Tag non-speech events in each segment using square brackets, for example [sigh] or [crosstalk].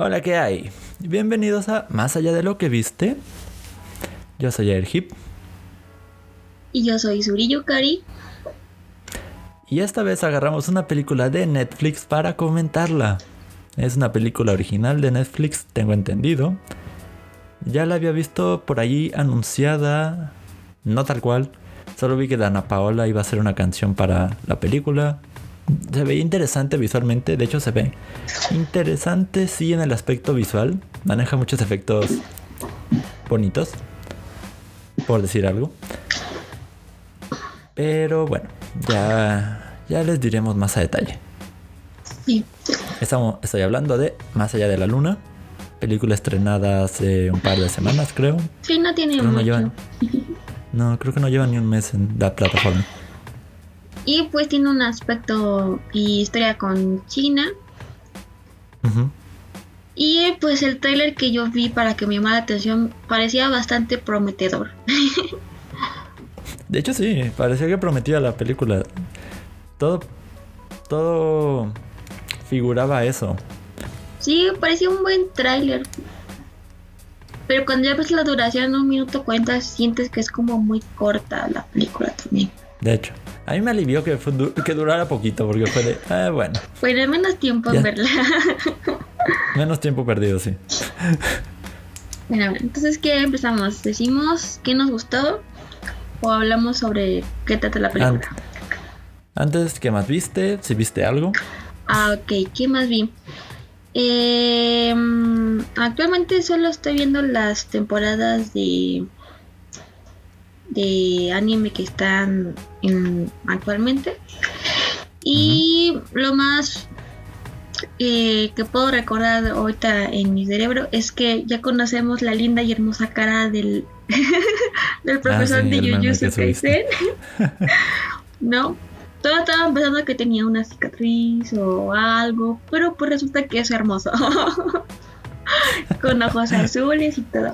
Hola, ¿qué hay? Bienvenidos a Más allá de lo que viste. Yo soy Erhip. Y yo soy Suri Yukari. Y esta vez agarramos una película de Netflix para comentarla. Es una película original de Netflix, tengo entendido. Ya la había visto por allí anunciada, no tal cual. Solo vi que Dana Paola iba a hacer una canción para la película. Se veía interesante visualmente, de hecho se ve interesante sí en el aspecto visual. Maneja muchos efectos bonitos, por decir algo. Pero bueno, ya, ya les diremos más a detalle. Sí. Estamos, estoy hablando de Más allá de la luna, película estrenada hace un par de semanas, creo. Sí, no tiene no mucho. llevan- [laughs] No, creo que no lleva ni un mes en la plataforma. Y pues tiene un aspecto y historia con China. Y pues el trailer que yo vi para que me llamara la atención parecía bastante prometedor. De hecho, sí, parecía que prometía la película. Todo, todo figuraba eso. Sí, parecía un buen tráiler. Pero cuando ya ves la duración, un minuto cuenta, sientes que es como muy corta la película también. De hecho, a mí me alivió que, fue du- que durara poquito, porque fue de, ah, bueno, Bueno, menos tiempo en verla. [laughs] menos tiempo perdido, sí. Bueno, entonces, ¿qué empezamos? ¿Decimos qué nos gustó? ¿O hablamos sobre qué trata la película? Antes, ¿qué más viste? Si viste algo. Ah, ok. ¿Qué más vi? Eh, actualmente solo estoy viendo las temporadas de de anime que están en- actualmente y lo más eh, que puedo recordar ahorita en mi cerebro es que ya conocemos la linda y hermosa cara del [laughs] del profesor Ah, sí, de Jujutsu. Kaisen [laughs] no todo estaba pensando que tenía una cicatriz o algo, pero pues resulta que es hermoso. [laughs] Con ojos azules y todo.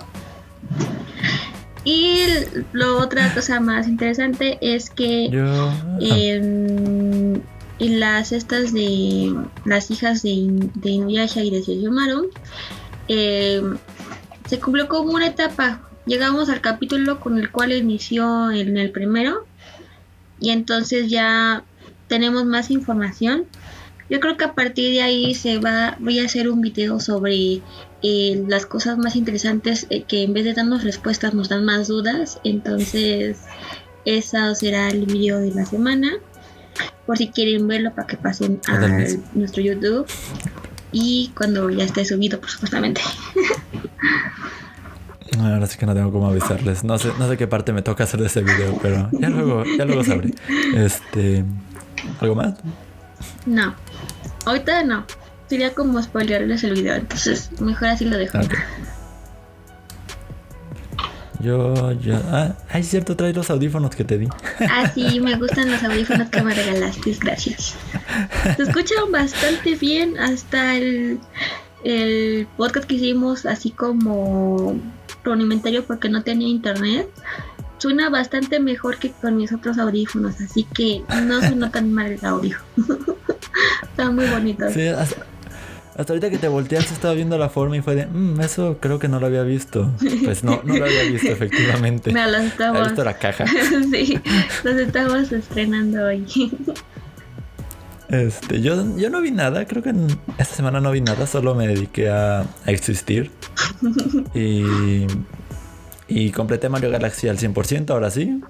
Y lo otra cosa más interesante es que Yo. ah, en, las estas de las hijas de, de Inuyasha y de Sesshomaru eh, se cumplió como una etapa. Llegamos al capítulo con el cual inició en el primero y entonces ya tenemos más información. Yo creo que a partir de ahí se va, voy a hacer un video sobre eh, las cosas más interesantes eh, que en vez de darnos respuestas nos dan más dudas. Entonces, esa será el video de la semana. Por si quieren verlo para que pasen a nuestro YouTube. Y cuando ya esté subido, por supuestamente. [laughs] Ahora sí que no tengo cómo avisarles. No sé, no sé qué parte me toca hacer de ese video, pero ya luego, ya luego sabré. [laughs] Este. ¿Algo más? No, ahorita no. Sería como spoilearles el video, entonces mejor así lo dejo. Ok. Yo, yo. Ah, ay, cierto, trae los audífonos que te di. Ah, sí, me gustan los audífonos que me regalaste, gracias. Se escuchan bastante bien hasta el, el podcast que hicimos, así como rudimentario porque no tenía internet. Suena bastante mejor que con mis otros audífonos, así que no suena tan mal el audio. [laughs] Están muy bonitos. Sí, hasta, hasta ahorita que te volteaste estaba viendo la forma y fue de, "Mm, eso creo que no lo había visto. Pues no, no lo había visto, [laughs] efectivamente. Me Había estaba. visto la caja. [laughs] sí, los estamos estrenando hoy. Este, yo, yo no vi nada, creo que en- esta semana no vi nada, solo me dediqué a, a existir. Y, y completé Mario Galaxy al 100%, ahora sí.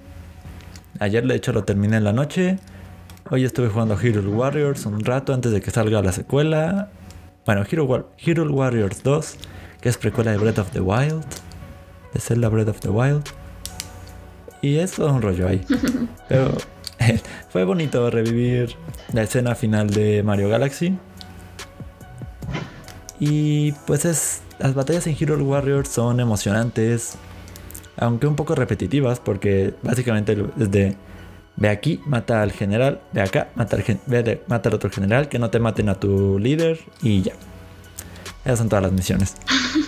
Ayer de hecho lo terminé en la noche. Hoy estuve jugando Hero Warriors un rato antes de que salga la secuela. Bueno, Hero, War- Hero Warriors 2, que es precuela de Breath of the Wild. De Zelda Breath of the Wild. Y es todo un rollo ahí. [laughs] Pero fue bonito revivir la escena final de Mario Galaxy. Y pues es. Las batallas en Hero Warriors son emocionantes. Aunque un poco repetitivas. Porque básicamente es de. Ve aquí, mata al general. Ve acá, mata al, ve de- mata al otro general. Que no te maten a tu líder. Y ya. Esas son todas las misiones.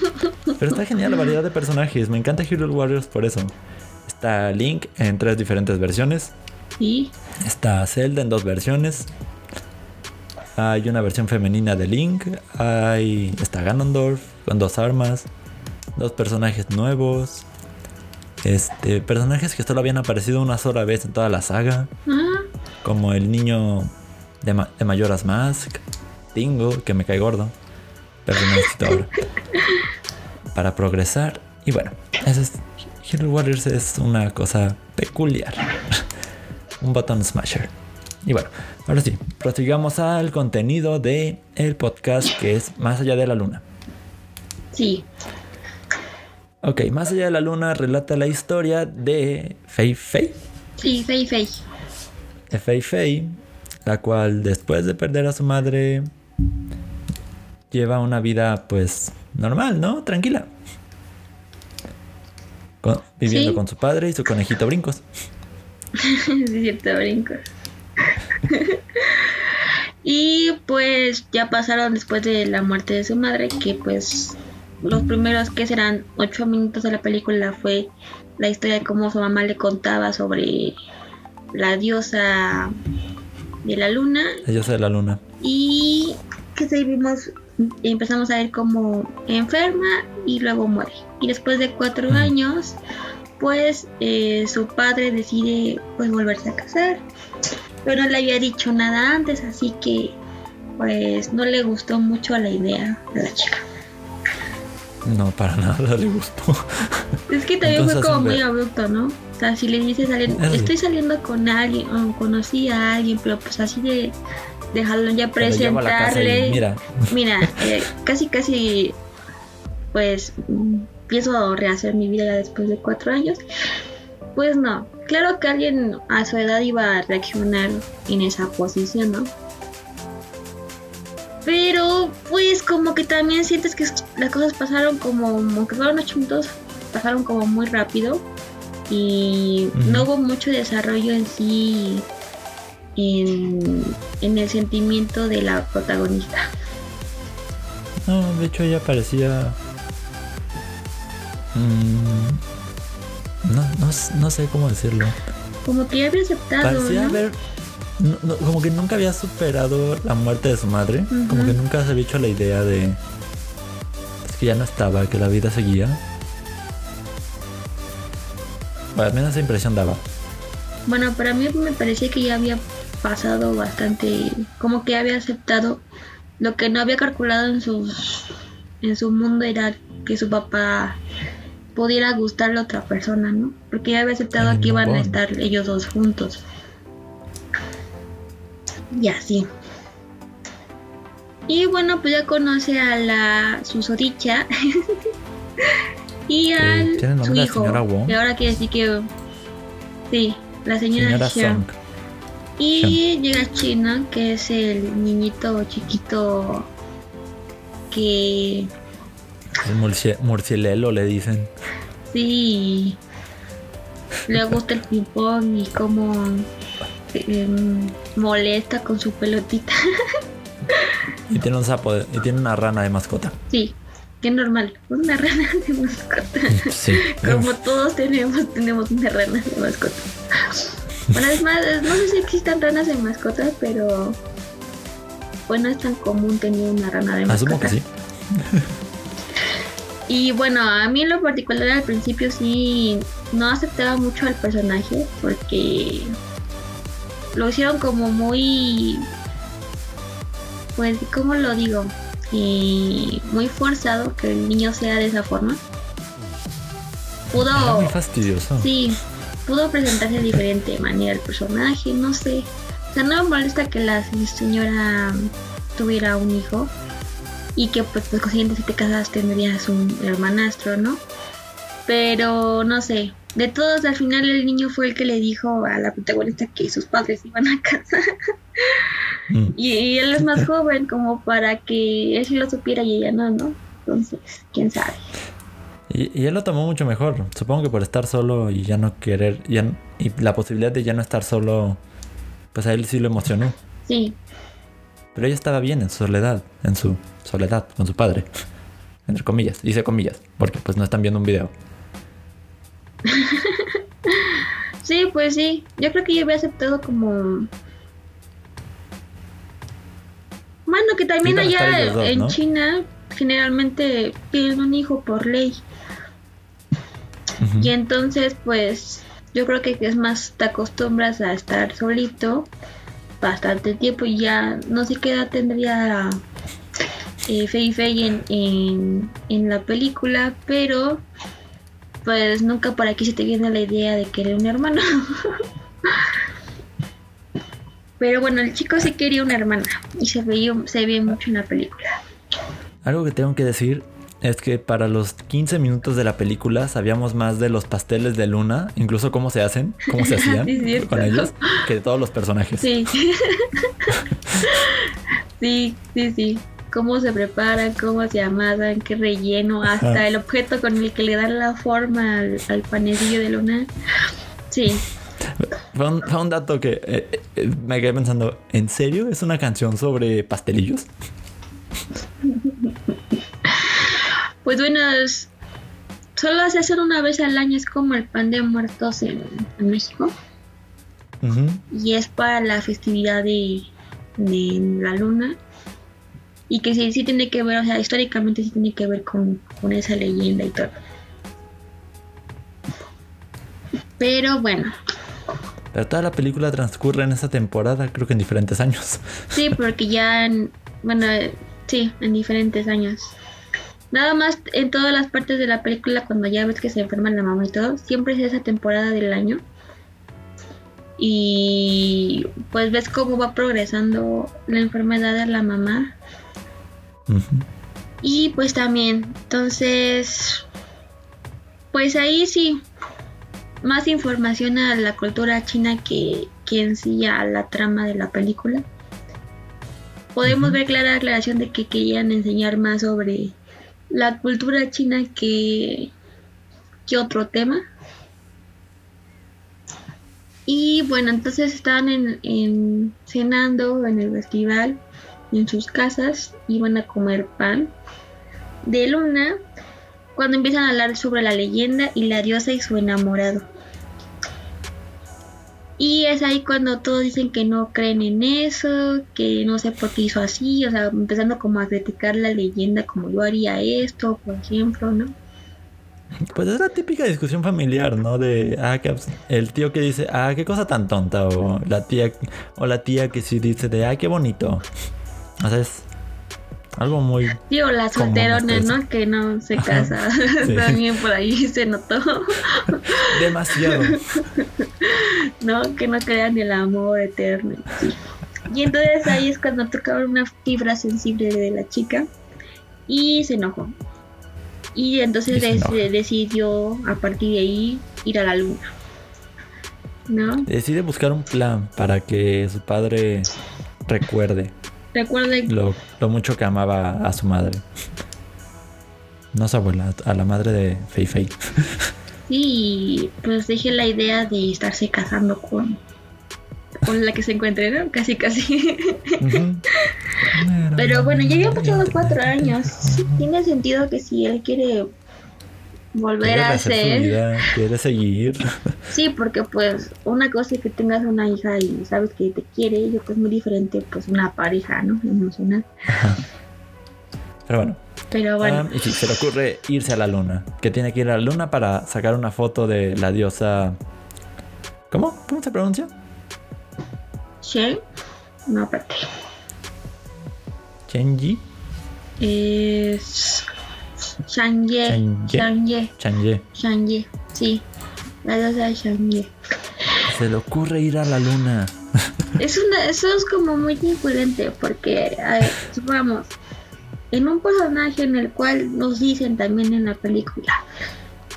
[laughs] Pero está genial la variedad de personajes. Me encanta Hero Warriors por eso. Está Link en tres diferentes versiones. Sí, Está Zelda en dos versiones. Hay una versión femenina de Link. Hay. Está Ganondorf con dos armas. Dos personajes nuevos. Este. Personajes que solo habían aparecido una sola vez en toda la saga. Ah, Como el niño de, Ma- de Majora's Mask. Tingo, que me cae gordo. Pero lo necesito ahora. [laughs] Para progresar. Y bueno, ese es. Hero Warriors es una cosa peculiar. [laughs] Un button smasher. Y bueno, ahora sí, prosigamos al contenido de el podcast que es Más allá de la luna. sí. Ok, Más allá de la luna relata la historia de Fei Fei. Sí, Fei Fei. De Fei Fei, la cual después de perder a su madre lleva una vida pues normal, ¿no? Tranquila. Con- viviendo Sí. con su padre y su conejito brincos. [laughs] es cierto, brinco. [laughs] y pues ya pasaron después de la muerte de su madre, que pues los primeros que serán ocho minutos de la película fue la historia de cómo su mamá le contaba sobre la diosa de la luna. La diosa de la luna. y que seguimos empezamos a ver cómo enferma y luego muere. Y después de cuatro años pues eh, su padre decide pues volverse a casar. Pero no le había dicho nada antes así que pues no le gustó mucho la idea de la chica No, para nada le gustó. es que también fue como muy abrupto no o sea si le dices a alguien estoy saliendo con alguien o conocí a alguien pero pues así de dejarlo ya presentarle mira, Mira, eh, casi casi pues empiezo a rehacer mi vida después de cuatro años. Pues no, claro que alguien a su edad iba a reaccionar en esa posición, ¿no? Pero pues como que también sientes que las cosas pasaron como, como que fueron ocho minutos, pasaron como muy rápido y no hubo mucho desarrollo en sí en, en el sentimiento de la protagonista. no, de hecho ella parecía... mm, no, no, no sé cómo decirlo. Como que ya había aceptado, Parecía ¿no? haber. No- no, como que nunca había superado la muerte de su madre. Como que nunca se había hecho la idea de. pues, que ya no estaba, que la vida seguía. Bueno, al menos esa impresión daba. Bueno, para mí me parecía que ya había pasado bastante, como que había aceptado lo que no había calculado en sus en su mundo era que su papá pudiera gustarle a otra persona, ¿no? Porque ya había aceptado Ay, que iban a estar ellos dos juntos. Y así. Y bueno, pues ya conoce a la susodicha [laughs] y al su hijo. señora Wong. Y ahora quiere decir que sí, la señora, Señora. Y llega China, que es el niñito chiquito que El murci- murcielelo le dicen. sí le gusta el ping pong y cómo molesta con su pelotita. [laughs] Y tiene un sapo de- y tiene una rana de mascota. sí, que normal, una rana [laughs] de mascota. Sí. Como todos tenemos, tenemos una rana de mascota. Bueno, es más, no sé si existan ranas de mascota, pero pues no es tan común tener una rana de mascota. Asumo que sí. Y bueno, a mí en lo particular al principio sí no aceptaba mucho al personaje porque lo hicieron como muy, pues, ¿cómo lo digo? Eh, muy forzado que el niño sea de esa forma. Pudo, muy fastidioso. sí, pudo presentarse de diferente manera el personaje, no sé. O sea, no me molesta que la señora tuviera un hijo y que pues consiguiente si te casas tendrías un hermanastro, ¿no? Pero no sé, de todos al final el niño fue el que le dijo a la protagonista que sus padres iban a casar Mm. y, y él es más joven como para que él sí lo supiera y ella no, ¿no? Entonces, quién sabe. Y, y él lo tomó mucho mejor. Supongo que por estar solo y ya no querer. ya y la posibilidad de ya no estar solo. Pues a él sí lo emocionó. Sí, Pero ella estaba bien en su soledad. En su soledad con su padre. Entre comillas. Dice comillas. Porque pues no están viendo un video. [laughs] sí, pues sí. Yo creo que yo había aceptado como Bueno, que también Sí, allá dos, en ¿no? China generalmente piden un hijo por ley. Y entonces, pues, yo creo que es más, te acostumbras a estar solito bastante tiempo y ya no sé qué edad tendría eh, Fei Fei en, en, en la película, pero pues nunca por aquí se te viene la idea de querer un hermano. pero bueno, el chico sí quería una hermana y se veía, se ve mucho en la película. Algo que tengo que decir es que para los 15 minutos de la película sabíamos más de los pasteles de luna, incluso cómo se hacen, cómo se [laughs] hacían Sí, con ellos, que de todos los personajes. Sí. [laughs] sí, sí, sí. Cómo se preparan, cómo se amasan, qué relleno, hasta Ajá. el objeto con el que le dan la forma al, al panecillo de luna. Sí, Fue un, fue un dato que eh, eh, me quedé pensando, ¿en serio es una canción sobre pastelillos? pues bueno, es- solo se hacen una vez al año, es como el pan de muertos en, en México. Y es para la festividad de, de la luna. Y que sí, sí tiene que ver, o sea, históricamente sí tiene que ver con, con esa leyenda y todo. Pero bueno, Pero toda la película transcurre en esa temporada, creo que en diferentes años. sí, [laughs] porque ya, en- bueno, sí, en diferentes años. Nada más en todas las partes de la película, cuando ya ves que se enferma la mamá y todo, siempre es esa temporada del año. Y pues ves cómo va progresando la enfermedad de la mamá Y pues también, entonces, pues ahí sí, más información a la cultura china que, que en sí a la trama de la película. Podemos ver clara aclaración de que querían enseñar más sobre la cultura china que, que otro tema. Y bueno, entonces estaban en, en cenando en el festival en sus casas, iban a comer pan de luna cuando empiezan a hablar sobre la leyenda y la diosa y su enamorado. Y es ahí cuando todos dicen que no creen en eso, que no sé por qué hizo así, o sea, empezando como a criticar la leyenda como yo haría esto, por ejemplo, ¿no? Pues es la típica discusión familiar, ¿no? De ah, que el tío que dice, ah, qué cosa tan tonta. O la tía, o la tía que sí dice de ah, qué bonito. O sea, es algo muy. Sí, o las hasta ¿no? Que no se Ajá, casa. [laughs] sí. También por ahí se notó, [laughs] demasiado. [laughs] ¿no? Que no crean el amor eterno. sí. Y entonces ahí es cuando tocaron una fibra sensible de la chica y se enojó. Y entonces Y enoja. decidió a partir de ahí ir a la luna. ¿No? Decide buscar un plan para que su padre recuerde Lo, lo mucho que amaba a su madre. No a su abuela, a la madre de Fei Fei. Sí, pues dejé la idea de estarse casando con, con la que se encuentre, ¿no? Casi, casi. Pero bueno, ya habían pasado cuatro años. Tiene sentido que si él quiere volver a su hacer. vida, quiere seguir. [laughs] Sí, porque pues una cosa es que tengas una hija y sabes que te quiere y otra es muy diferente, pues una pareja, ¿no? Emocional. Pero bueno, Pero bueno, Ah, y sí, se le ocurre irse a la luna. Que tiene que ir a la luna para sacar una foto de la diosa. ¿Cómo? ¿Cómo se pronuncia? Shen, no aparte. Chenji. Es Shangye. Shangye. Shangye. Chanje. Shangye. Sí, la diosa de Shangye. Se le ocurre ir a la luna. Es una, eso es como muy incoherente porque, a ver, supongamos, en un personaje en el cual nos dicen también en la película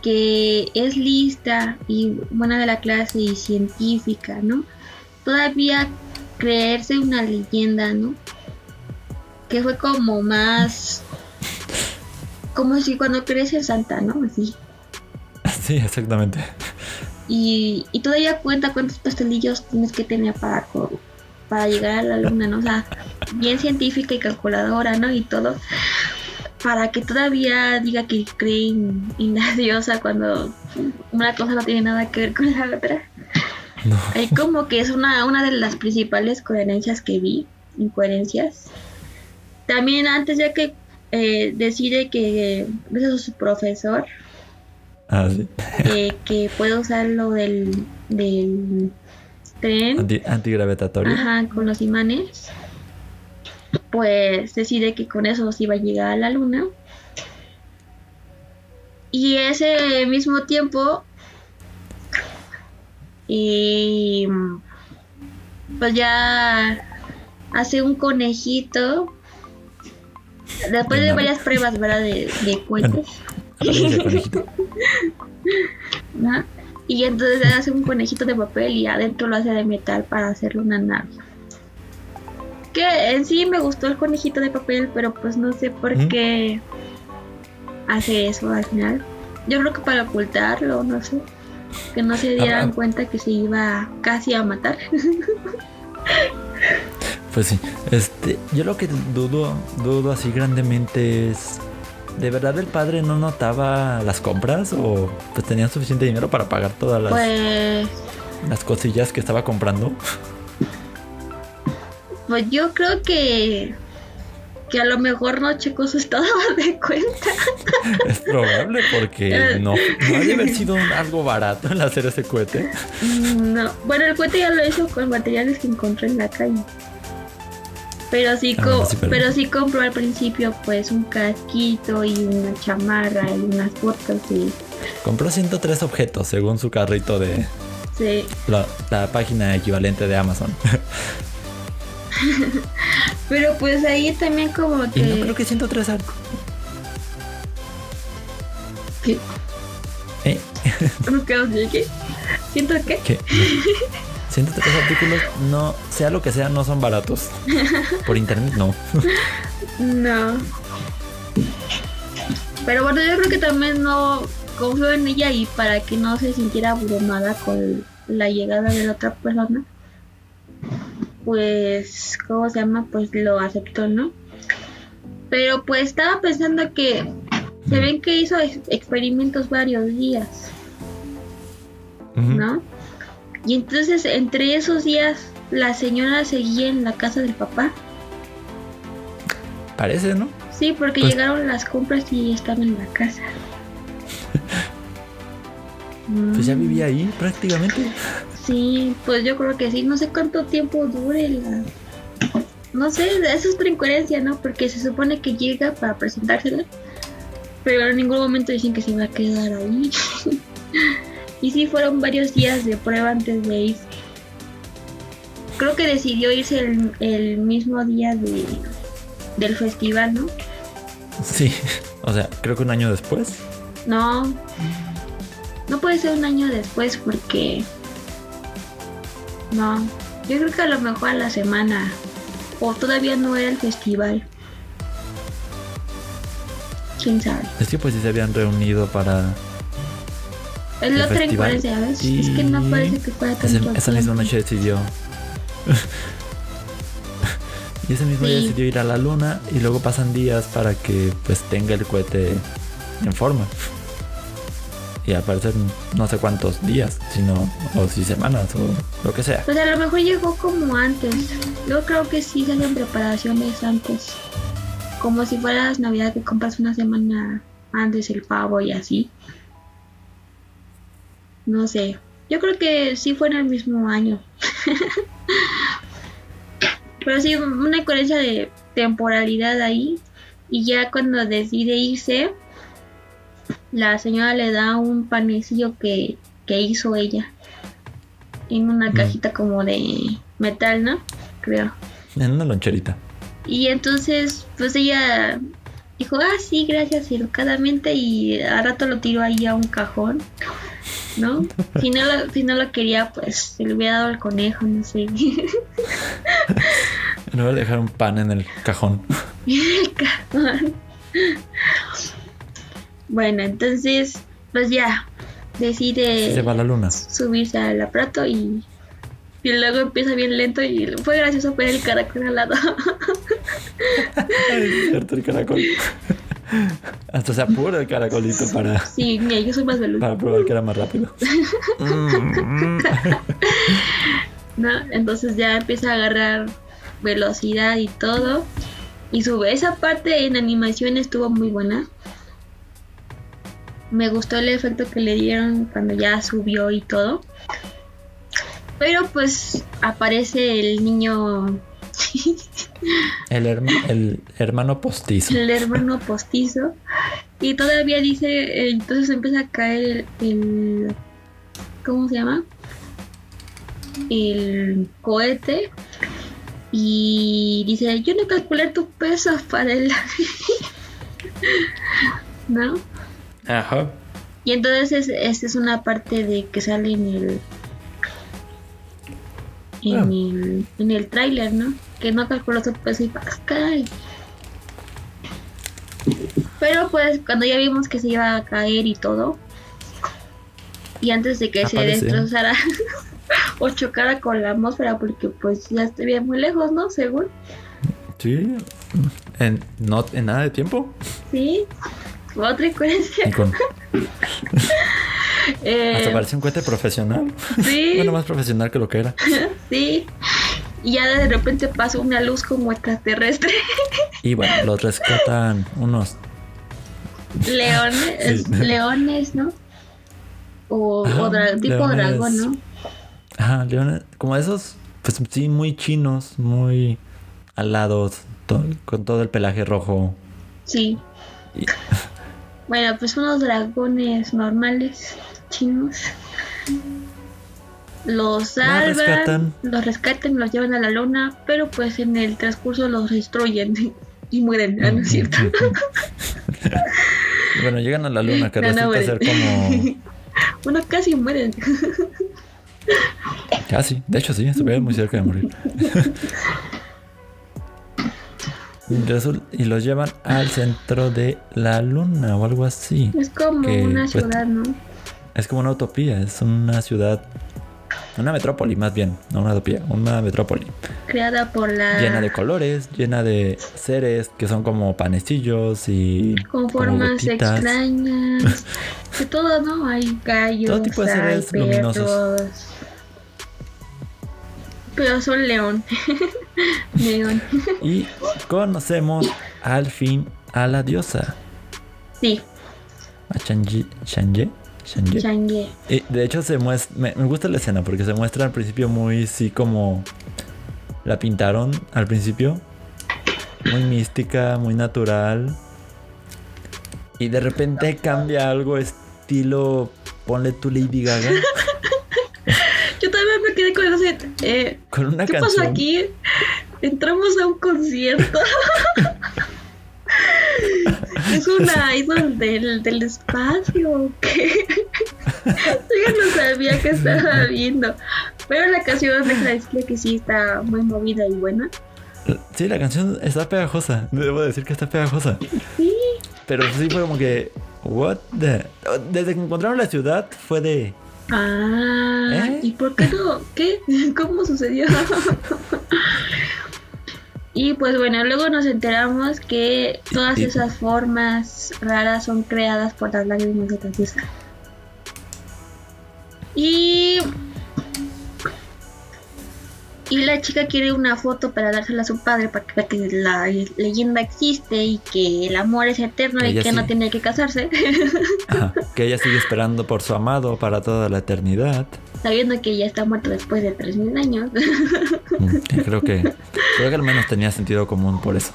que es lista y buena de la clase y científica, ¿no? Todavía creerse una leyenda, ¿no? Que fue como más... Como si cuando crees en Santa, ¿no? Así. [laughs] Sí, exactamente. Y, y todavía cuenta cuántos pastelillos tienes que tener para, para llegar a la luna, ¿no? O sea, bien científica y calculadora, ¿no? Y todo. Para que todavía diga que cree en, la diosa cuando una cosa no tiene nada que ver con la otra. No. Ahí como que es una, una de las principales coherencias que vi, incoherencias. también antes ya que eh, decide que es su profesor Ah, sí. eh, [laughs] que puede usar lo del, del tren Anti- antigravitatorio. ajá, con los imanes, pues decide que con eso va a llegar a la luna. Y ese mismo tiempo, y pues ya hace un conejito. Después De varias pruebas, ¿verdad? De, de cohetes. [laughs] Y entonces hace un conejito de papel y adentro lo hace de metal para hacerle una nave. Que en sí me gustó el conejito de papel, pero pues no sé por ¿Mm? qué hace eso al final. Yo creo que para ocultarlo, no sé. Que no se dieran ah. cuenta que se iba casi a matar. [laughs] Pues sí. Este, yo lo que dudo, dudo así grandemente es. ¿De verdad el padre no notaba las compras? ¿O pues tenía suficiente dinero para pagar todas las, Pues, las cosillas que estaba comprando? pues yo creo que que a lo mejor no checó su estado [laughs] de cuenta. Es probable porque no, no ha de haber sido algo barato el hacer ese cohete. [laughs] No, bueno, el cohete ya lo hizo con materiales que encontró en la calle. Pero sí, Ah, co- sí, pero- pero sí compró al principio pues un casquito y una chamarra y unas botas y Compró 103 objetos según su carrito de sí. la, la página equivalente de Amazon. [laughs] Pero pues ahí también como Y que... no creo que 103 ar- ¿Qué? ¿Eh? ¿Cómo que os dije? Siento que... 103 artículos, no, sea lo que sea, no son baratos. [laughs] Por internet no. No. Pero bueno, yo creo que también no confío en ella y para que no se sintiera abrumada con la llegada de la otra persona, pues, ¿cómo se llama? Pues lo aceptó, ¿no? Pero pues estaba pensando que se ven que hizo ex- experimentos varios días. ¿no? Y entonces entre esos días la señora seguía en la casa del papá. Parece, ¿no? Sí, porque Pues- llegaron las compras y estaba en la casa. [laughs] Pues ya Mm, vivía ahí prácticamente. Sí, pues yo creo que sí. No sé cuánto tiempo dure la. No sé, eso es otra incoherencia, ¿no? Porque se supone que llega para presentársela, pero en ningún momento dicen que se va a quedar ahí. [laughs] y sí, fueron varios días de prueba antes de irse. Creo que decidió irse el, el mismo día de, del festival, ¿no? Sí. O sea, creo que un año después. No. No puede ser un año después porque... No. Yo creo que a lo mejor a la semana. O todavía no era el festival. ¿Quién sabe? Es que pues sí se habían reunido para El otra festival. incoherencia, ¿ves? Y Es que no parece que fuera tanto Ese- esa misma noche decidió. [laughs] y ese mismo día Sí. decidió ir a la luna y luego pasan días para que pues tenga el cohete en forma. Y al parecer no sé cuántos días, sino o si semanas o lo que sea. Pues a lo mejor llegó como antes. Yo creo que sí se hacen preparaciones antes. Como si fueras Navidad que compras una semana antes el pavo y así. No sé. Yo creo que sí fue en el mismo año. [laughs] Pero sí, una incoherencia de temporalidad ahí. Y ya cuando decide irse, la señora le da un panecillo que, que hizo ella. En una Mm. cajita como de metal, ¿no? Creo. En una loncherita. Y entonces, pues ella dijo, ah, sí, gracias, educadamente. Y a rato lo tiró ahí a un cajón, ¿no? [laughs] Si no lo, si no lo quería, pues se le hubiera dado al conejo, no sé. En lugar de dejar un pan en el cajón. [laughs] el cajón. Bueno, entonces, pues ya, decide Se va a la luna. subirse al aparato y, y luego empieza bien lento y fue gracioso ver el caracol al lado. [laughs] El caracol. [laughs] Hasta se apura el caracolito para, sí, mira, yo soy más veloz. para probar que era más rápido. [laughs] ¿no? Entonces ya empieza a agarrar velocidad y todo. Y su, esa parte en animación estuvo muy buena. Me gustó el efecto que le dieron cuando ya subió y todo. Pero pues aparece el niño. [laughs] el, el hermano postizo. El hermano postizo. Y todavía dice, eh, entonces empieza a caer el, ¿cómo se llama? El cohete. Y dice, yo no calculé tu peso para el... [laughs] ¿No? Ajá. Y entonces esta es una parte de que sale en el... En ah. el, en el tráiler, ¿no? Que no calculó su peso y cae. Pero pues cuando ya vimos que se iba a caer y todo, y antes de que se destrozara [laughs] o chocara con la atmósfera, porque pues ya estaría muy lejos, ¿no? Según. Sí, en, no, en nada de tiempo. Sí, otra incoherencia. Con... [laughs] eh, Hasta parece un cohete profesional. Sí. [laughs] bueno, más profesional que lo que era. sí. Y ya de repente pasó una luz como extraterrestre. [laughs] y bueno, los rescatan unos leones, [laughs] leones, ¿no? O, tipo dragón, ¿no? Ajá, leones, como esos, pues sí, muy chinos, muy alados, con todo el pelaje rojo. Sí. Bueno, pues unos dragones normales, chinos. Los salvan, los rescatan. los rescatan, los llevan a la luna, pero pues en el transcurso los destruyen [laughs] y mueren, ¿no es cierto? [laughs] [laughs] bueno, llegan a la luna, que resulta ser como. Bueno, casi mueren. Casi, de hecho sí, estuvieron muy cerca de morir. y los llevan al centro de la luna o algo así. Es como una pues, ciudad, ¿no? Es como una utopía, es una ciudad una metrópoli más bien, no una utopía, una metrópoli. Creada por la... Llena de colores, llena de seres que son como panecillos y... Con formas extrañas. [laughs] de todo, ¿no? Hay gallos, todo tipo de seres luminosos. Pero son león. [laughs] león. [laughs] y conocemos al fin a la diosa. Sí. A Y de hecho se muestra, me, gusta la escena porque se muestra al principio muy sí como la pintaron al principio. Muy mística, muy natural. Y de repente cambia algo estilo, ponle tu Lady Gaga. [laughs] Yo también me quedé con eso. Eh, con una ¿Qué pasó aquí? Entramos a un concierto. [laughs] Es una idol del, del espacio. ¿qué? Yo no sabía que estaba viendo. Pero la canción, deja decirle que sí está muy movida y buena. Sí, la canción está pegajosa. Debo decir que está pegajosa. Sí. Pero sí fue como que. What the? Desde que encontraron la ciudad fue de. Ah. ¿Eh? ¿Y por qué no? ¿Qué? ¿Cómo sucedió? Y pues bueno, luego nos enteramos que todas esas formas raras son creadas por las lágrimas de Tatsuka. Y y la chica quiere una foto para dársela a su padre para que vea que la leyenda existe y que el amor es eterno y que no tiene que casarse. [laughs] que ella sigue esperando por su amado para toda la eternidad sabiendo que ya está muerto después de 3.000 años. Mm, creo que, creo que al menos tenía sentido común por eso.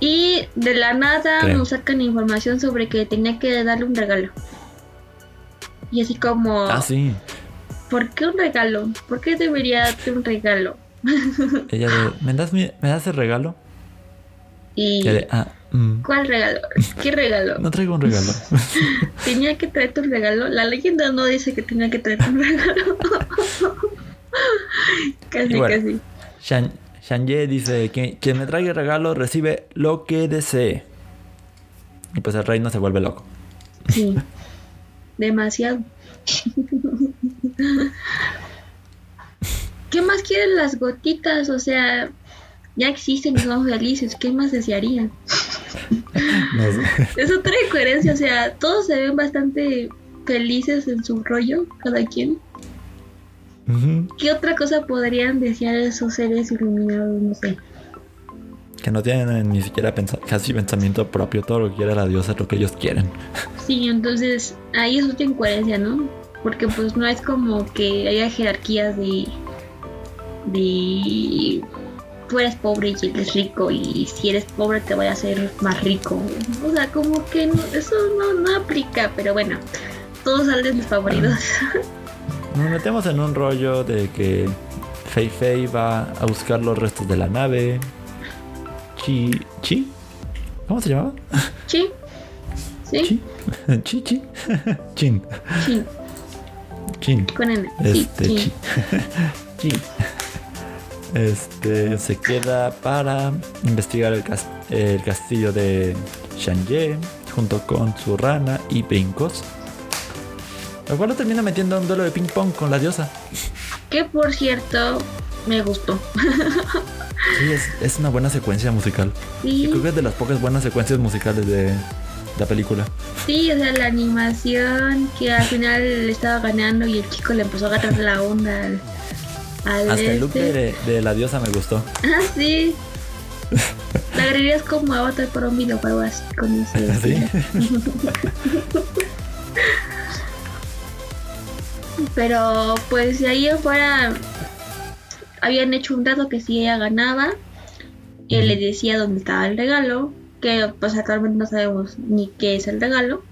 Y de la nada nos sacan información sobre que tenía que darle un regalo. Y así como... Ah, sí. ¿Por qué un regalo? ¿Por qué debería darte un regalo? Ella de, ¿me das, ¿me das el regalo? Y... ah, Mm. ¿Cuál regalo? ¿Qué regalo? No traigo un regalo. [laughs] tenía que traerte un regalo. La leyenda no dice que tenía que traerte un [laughs] regalo. casi, casi. Shan, Shanye dice quien me traiga regalo recibe lo que desee. Y pues el reino se vuelve loco. Sí. Demasiado. [laughs] ¿Qué más quieren las gotitas? O sea, ya existen y somos felices. ¿Qué más desearían? [laughs] Es otra incoherencia, o sea, todos se ven bastante felices en su rollo, cada quien. ¿Qué otra cosa podrían desear esos seres iluminados? No sé. que no tienen ni siquiera casi pensamiento propio, todo lo que quiere la diosa es lo que ellos quieren. [laughs] Sí, entonces ahí es otra incoherencia, ¿no? Porque pues no es como que haya jerarquías de... de... Tú eres pobre y eres rico y si eres pobre te voy a hacer más rico. O sea, como que no- eso no, no aplica, pero bueno, todos salen desfavoridos. Nos metemos en un rollo de que Fei Fei va a buscar los restos de la nave. Chi. ¿Chi? ¿Cómo se llamaba? Sí, sí, Chi. [laughs] Chi Chi. [laughs] Chin. sí, Chin. con N. Este sí. Chi. Chi. [laughs] Este se queda para investigar el, cas- el castillo de Shanye junto con su rana y brincos. Lo cual lo termina metiendo a un duelo de ping pong con la diosa. Que por cierto, me gustó. Sí, es, es una buena secuencia musical. Sí, Yo creo que es de las pocas buenas secuencias musicales de la película. sí, o sea, la animación que al final le estaba ganando y el chico le empezó a agarrar la onda al, al Hasta el look este. de, de la diosa me gustó. Ah, sí. La agregarías como avatar para un videojuego así con [laughs] ese. ¿Sí? Pero pues de ahí afuera habían hecho un dato que si ella ganaba, él le decía dónde estaba el regalo, que pues actualmente no sabemos ni qué es el regalo.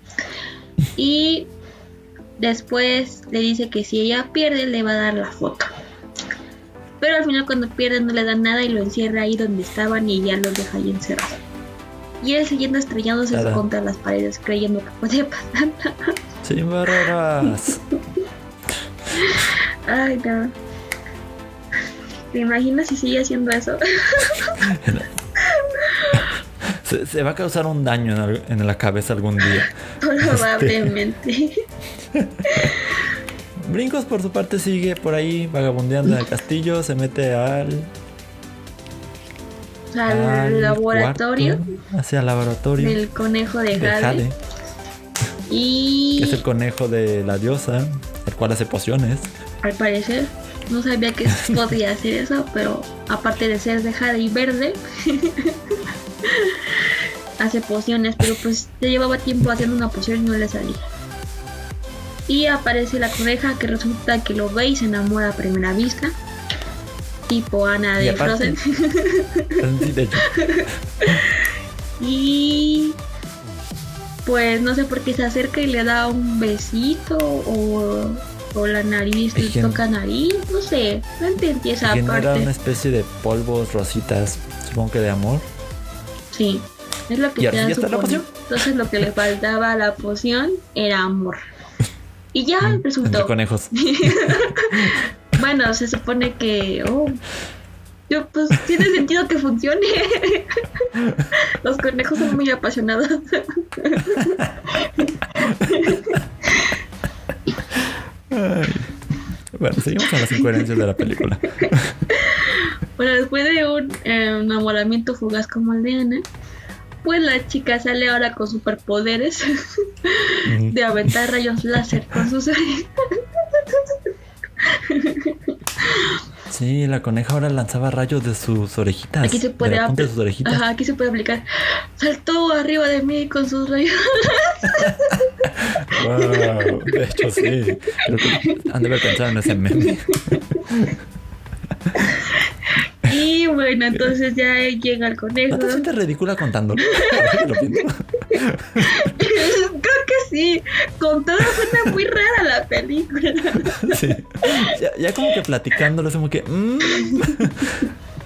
Y después le dice que si ella pierde le va a dar la foto. Pero al final cuando pierde no le da nada y lo encierra ahí donde estaban y ya los deja ahí encerrados. Y él siguiendo estrellándose Nada. contra las paredes creyendo que puede pasar. Sin barreras. [laughs] Ay, no. ¿Te imaginas si sigue haciendo eso? [laughs] Se, se va a causar un daño en, la cabeza algún día. [laughs] Probablemente. Brincos por su parte sigue por ahí vagabundeando en el castillo, se mete al, Al, al laboratorio cuarto, hacia el laboratorio del conejo de de Jade. Jade, Y que es el conejo de la diosa, el cual hace pociones. al parecer no sabía que [laughs] podía hacer eso, pero aparte de ser de Jade y verde, [laughs] hace pociones, pero pues ya llevaba tiempo haciendo una poción y no le salía. Y aparece la coneja que resulta que lo ve y se enamora a primera vista. Tipo Ana de aparte- Frozen. De [laughs] Y pues no sé por qué se acerca y le da un besito o, o la nariz le toca nariz, no sé, no entendí esa genera parte. una especie de polvos rositas, supongo que de amor. Sí, es lo que ¿Y ahora te sí ya está la supone. poción? Entonces lo que le faltaba a la poción era amor. Y ya Mm, Entre resultó. conejos. [laughs] Bueno, se supone que. Oh, yo, pues tiene sentido que funcione. [laughs] Los conejos son muy apasionados. Ay. Bueno, seguimos con las incoherencias de la película. [laughs] Bueno, después de un eh, enamoramiento fugaz como el de Ana, pues la chica sale ahora con superpoderes [laughs] de aventar rayos láser con sus. [laughs] Sí, la coneja ahora lanzaba rayos de sus orejitas. Aquí se puede de la punta de apl- sus orejitas. Ajá, aquí se puede aplicar. Saltó arriba de mí con sus rayos. [laughs] Wow, de hecho sí. Creo que han de haber pensado en ese meme. Y [laughs] bueno, entonces ya llega el conejo. ¿No te sientes ridícula contándolo? [laughs] Lo. Creo que sí. Con todo suena muy rara la película. [laughs] Sí. Ya, ya como que platicándolo, es como que. mm.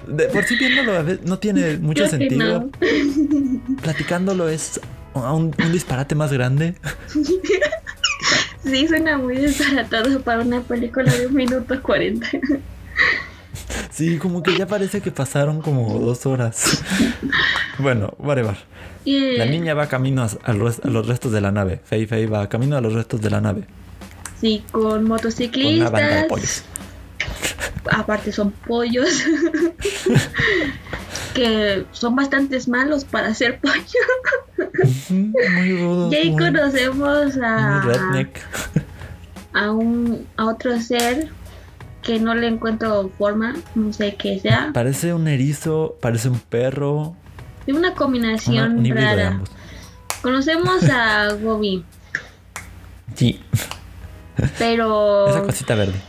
De por sí viéndolo a veces no tiene mucho Creo sentido. no. Platicándolo es un, un disparate más grande. Sí, suena muy disparatado para una película de un minuto cuarenta. Sí, como que ya parece que pasaron como dos horas. Bueno, whatever. La niña va camino a, los, a los restos de la nave. Fei Fei va camino a los restos de la nave. Sí, con Con una banda de motociclistas. pollos. Aparte son pollos. [laughs] que son bastantes malos para ser pollo. Muy rudos. Y ahí muy, conocemos muy a, redneck. a un a otro ser que no le encuentro forma, no sé qué sea. Parece un erizo, parece un perro. Es una combinación una- un híbrido de rara. ambos. Conocemos a [laughs] Gobi, Sí, pero esa cosita verde.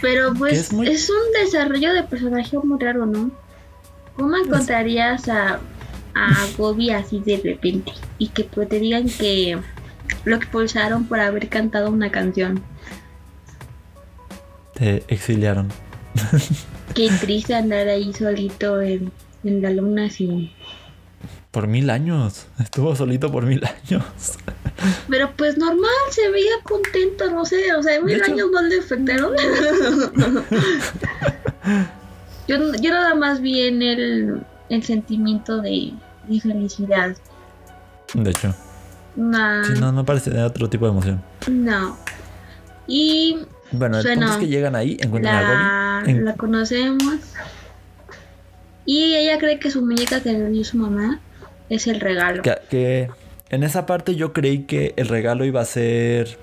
pero pues es, un desarrollo de personaje muy raro, ¿no? ¿Cómo encontrarías a, a Gobi así de repente y que pues, te digan que lo expulsaron por haber cantado una canción? Te exiliaron. Qué triste andar ahí solito en, en la luna sin... Por mil años. Estuvo solito por mil años. Pero pues normal, se veía contento, no sé, o sea, mil hecho- años no le afectaron. [laughs] yo, yo nada más vi en el, el sentimiento de, de felicidad. De hecho. Nah, Sí, no, no parece de otro tipo de emoción. no. Y Bueno, el Bueno, punto es que llegan ahí, encuentran a la, Gobi. en- la conocemos. Y ella cree que su muñeca que le dio su mamá es el regalo. que, que en esa parte yo creí que el regalo iba a ser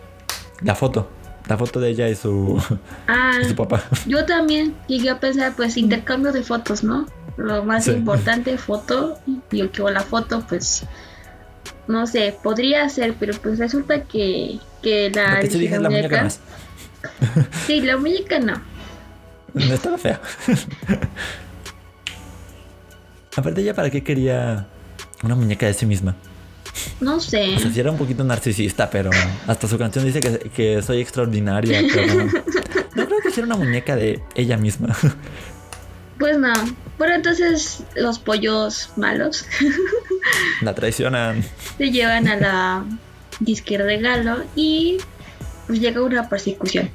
la foto. La foto de ella y su, Ah, [laughs] y su papá. Yo también llegué a pensar, pues, intercambio de fotos, ¿no? Lo más Sí. importante, foto, y el que o la foto, pues, no sé, podría ser, pero pues resulta que, que la, Lo que dije la muñeca no es. [laughs] Sí, la muñeca no. No estaba fea. Aparte, ella para qué quería una muñeca de sí misma. No sé. O sea, sí era un poquito narcisista, pero hasta su canción dice que, que soy extraordinaria, pero no [laughs] creo que sea una muñeca de ella misma. Pues no. Bueno, entonces los pollos malos [laughs] La traicionan. se llevan a la disque regalo y pues llega una persecución.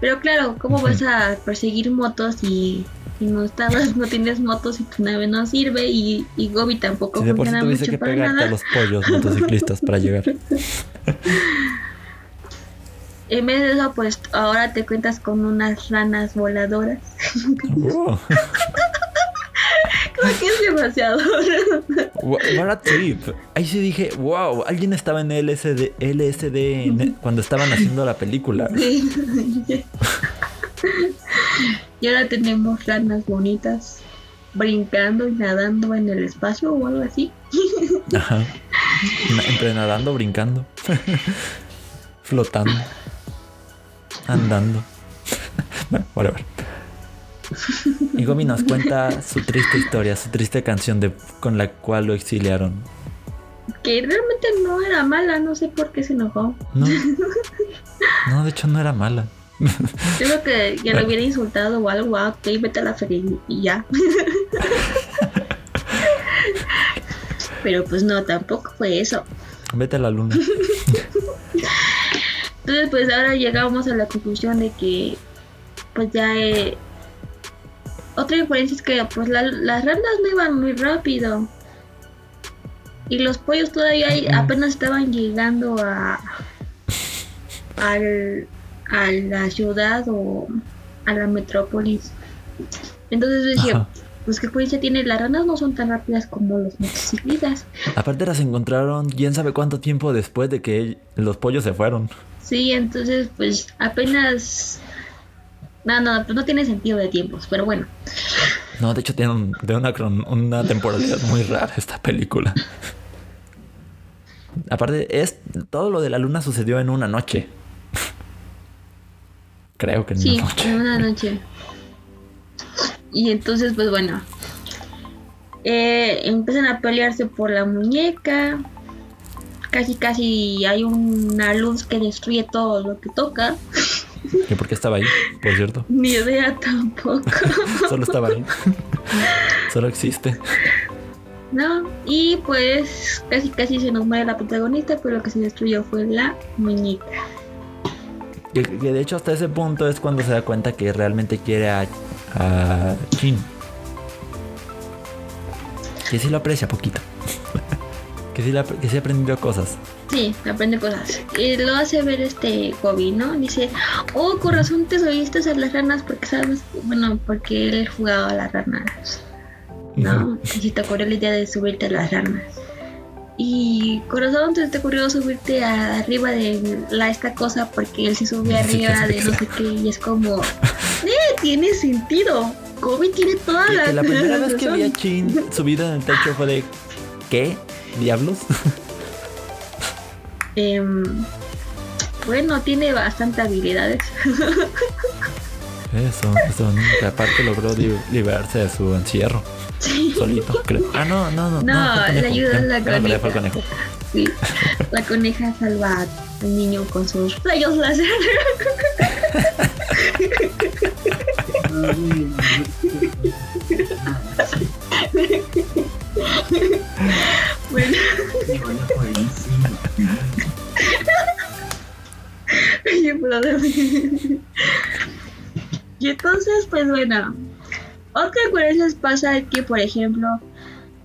Pero claro, ¿cómo vas a perseguir motos y, y no estabas, no tienes motos y tu nave no sirve y, y Gobi tampoco Si de por sí funciona mucho que para pegarte a nada? los pollos motociclistas para llegar. [laughs] En vez de eso, pues ahora te cuentas con unas ranas voladoras. Wow. [laughs] Creo que es demasiado. What what a trip. Ahí sí dije, wow, alguien estaba en LSD, LSD en- cuando estaban haciendo la película. Sí. y ahora tenemos ranas bonitas brincando y nadando en el espacio o algo así. Ajá. Entre nadando, brincando, flotando, andando. [laughs] Bueno, whatever. [laughs] Y Gomi nos cuenta su triste historia, su triste canción de, con la cual lo exiliaron. Que realmente no era mala, no sé por qué se enojó. No, [laughs] no, de hecho no era mala. Yo creo que, que lo hubiera insultado o algo, ah, ok, vete a la feria y ya. [laughs] Pero pues no, tampoco fue eso. Vete a la luna. Entonces pues ahora llegamos a la conclusión de que pues ya eh, otra inferencia es que pues la- las ranas no iban muy rápido. Y los pollos todavía apenas estaban llegando a al, a la ciudad o a la metrópolis. Entonces dije Ajá. pues qué coincidencia tiene las ranas no son tan rápidas como los motociclistas. Aparte las encontraron quién sabe cuánto tiempo después de que los pollos se fueron. Sí, entonces pues apenas... No, no, pues no tiene sentido de tiempos, pero bueno. No, de hecho tiene un- de una, una temporalidad muy rara esta película. Aparte, es todo lo de la luna sucedió en una noche. Creo que en Sí, una noche. en una noche. Y entonces pues bueno. eh, empiezan a pelearse por la muñeca. Casi casi hay una luz que destruye todo lo que toca. ¿Y por qué estaba ahí? Por cierto. Ni idea tampoco. [laughs] Solo estaba ahí. Solo existe. ¿No? Y pues casi casi se nos muere la protagonista, pero lo que se destruyó fue la muñeca. Que, que de hecho hasta ese punto es cuando se da cuenta que realmente quiere a, a Jin. Que sí lo aprecia poquito. [laughs] que, sí la- que sí ha aprendido cosas. Sí, aprende cosas. Y lo hace ver este Kobe, ¿no? Dice, oh, con razón te subiste a las ranas porque sabes, bueno, porque él jugaba a las ranas. ¿no? Y si te acuerdas la idea de subirte a las ranas. Y corazón, ¿te te ocurrió subirte a- arriba de la, esta cosa porque él se sube arriba de no sé qué y es como, ¡eh! Tiene sentido. Kobe tiene toda la la primera vez que vi a Chin subido en el techo fue de [laughs] ¿qué? ¿Diablos? Em, bueno, tiene bastante habilidades. Eso, eso, que aparte logró li- liberarse de su encierro. Sí. Solito, creo. Ah, no, no, no. No, el le Ya, la coneja. fue el conejo. Sí, la coneja salva al niño con sus rayos láser. bueno, y entonces, pues bueno, otra curiosidad pasa que, por ejemplo,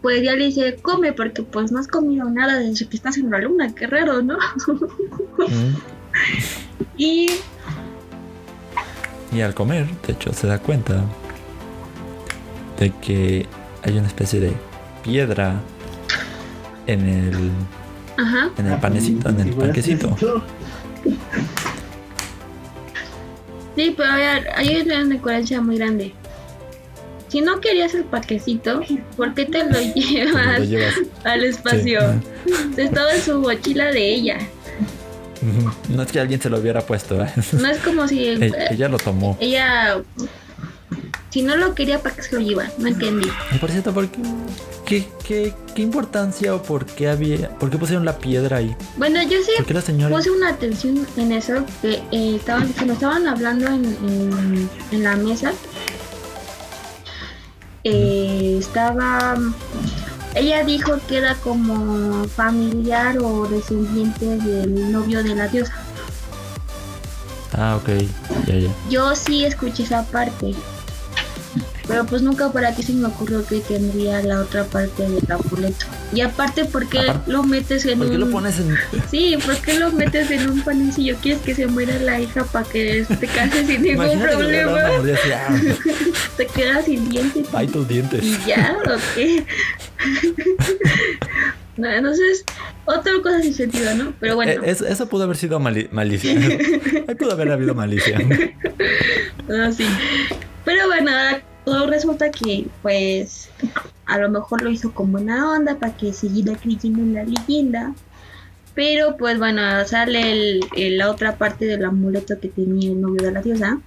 pues ya le dice, come porque pues no has comido nada desde que estás en la luna, qué raro, ¿no? Mm. Y Y al comer, de hecho, se da cuenta de que hay una especie de piedra en el, Ajá. en el panecito, en el panquecito. Sí, pero a ver, hay una incoherencia muy grande. Si no querías el paquecito, ¿por qué te lo [laughs] llevas Lo llevas. al espacio? Estaba en su mochila de ella. No es que alguien se lo hubiera puesto, ¿eh? No es como si E- [laughs] Ella lo tomó. ella, si no lo quería, ¿para qué se lo lleva? No entendí. Por cierto, ¿por qué, qué, qué, qué importancia o por qué había, por qué pusieron la piedra ahí? Bueno, yo sí ¿Por qué la señora? puse una atención en eso que eh, estaban, cuando estaban hablando en, en- en la mesa eh, estaba ella dijo que era como familiar o descendiente del novio de la diosa Ah, ok. Ya, ya. yo sí escuché esa parte pero pues nunca por aquí se me ocurrió que tendría la otra parte del amuleto y aparte porque Aparte- lo metes en ¿Por qué un lo pones en.? Sí, ¿por qué lo metes en un panecillo? ¿Quieres que se muera la hija para que te cases sin ningún Imagínate que problema? así, ah, [laughs] Te quedas sin dientes Ay, tus dientes. y ya, ¿o qué? [laughs] no, entonces, otra cosa sin sentido, ¿no? Pero bueno, Eh, eso, eso pudo haber sido mali- malicia. [laughs] Ahí pudo haber habido malicia. no, sí. Pero bueno, ahora todo resulta que, pues, a lo mejor lo hizo con buena onda para que siguiera creyendo en la leyenda. Pero pues bueno, sale el- el- la otra parte del amuleto que tenía el novio de la diosa.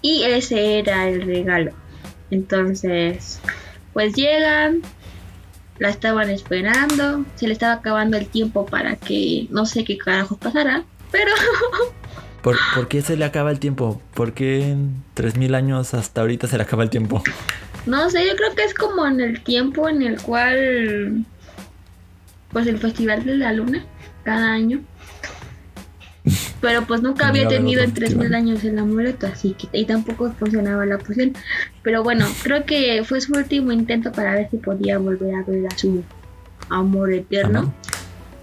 Y ese era el regalo. Entonces, pues llegan, la estaban esperando, se le estaba acabando el tiempo para que no sé qué carajo pasara, pero [laughs] ¿Por, por qué se le acaba el tiempo? ¿Por qué en 3000 años hasta ahorita se le acaba el tiempo? no sé, yo creo que es como en el tiempo en el cual, pues el Festival de la Luna, cada año. [laughs] Pero pues nunca había tenido en 3000 festival. años el amuleto, así que y tampoco funcionaba la poción. Pero bueno, creo que fue su último intento para ver si podía volver a ver a su amor eterno. Ajá.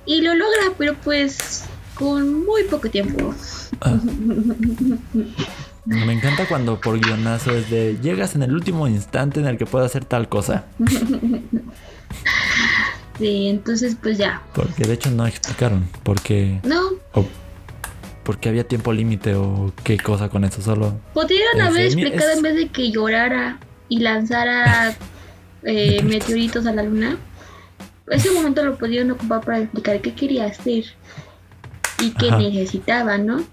Y lo logra, pero pues con muy poco tiempo. Ah. Me encanta cuando por guionazo es de llegas en el último instante en el que puedo hacer tal cosa. Sí, entonces pues ya. Porque de hecho no explicaron por qué, No, o por qué había tiempo límite o qué cosa con eso. Solo podrían Es haber explicado es- en vez de que llorara y lanzara [laughs] eh, meteoritos a la luna. Ese momento lo pudieron ocupar para explicar qué quería hacer y qué Ajá. necesitaba, ¿no?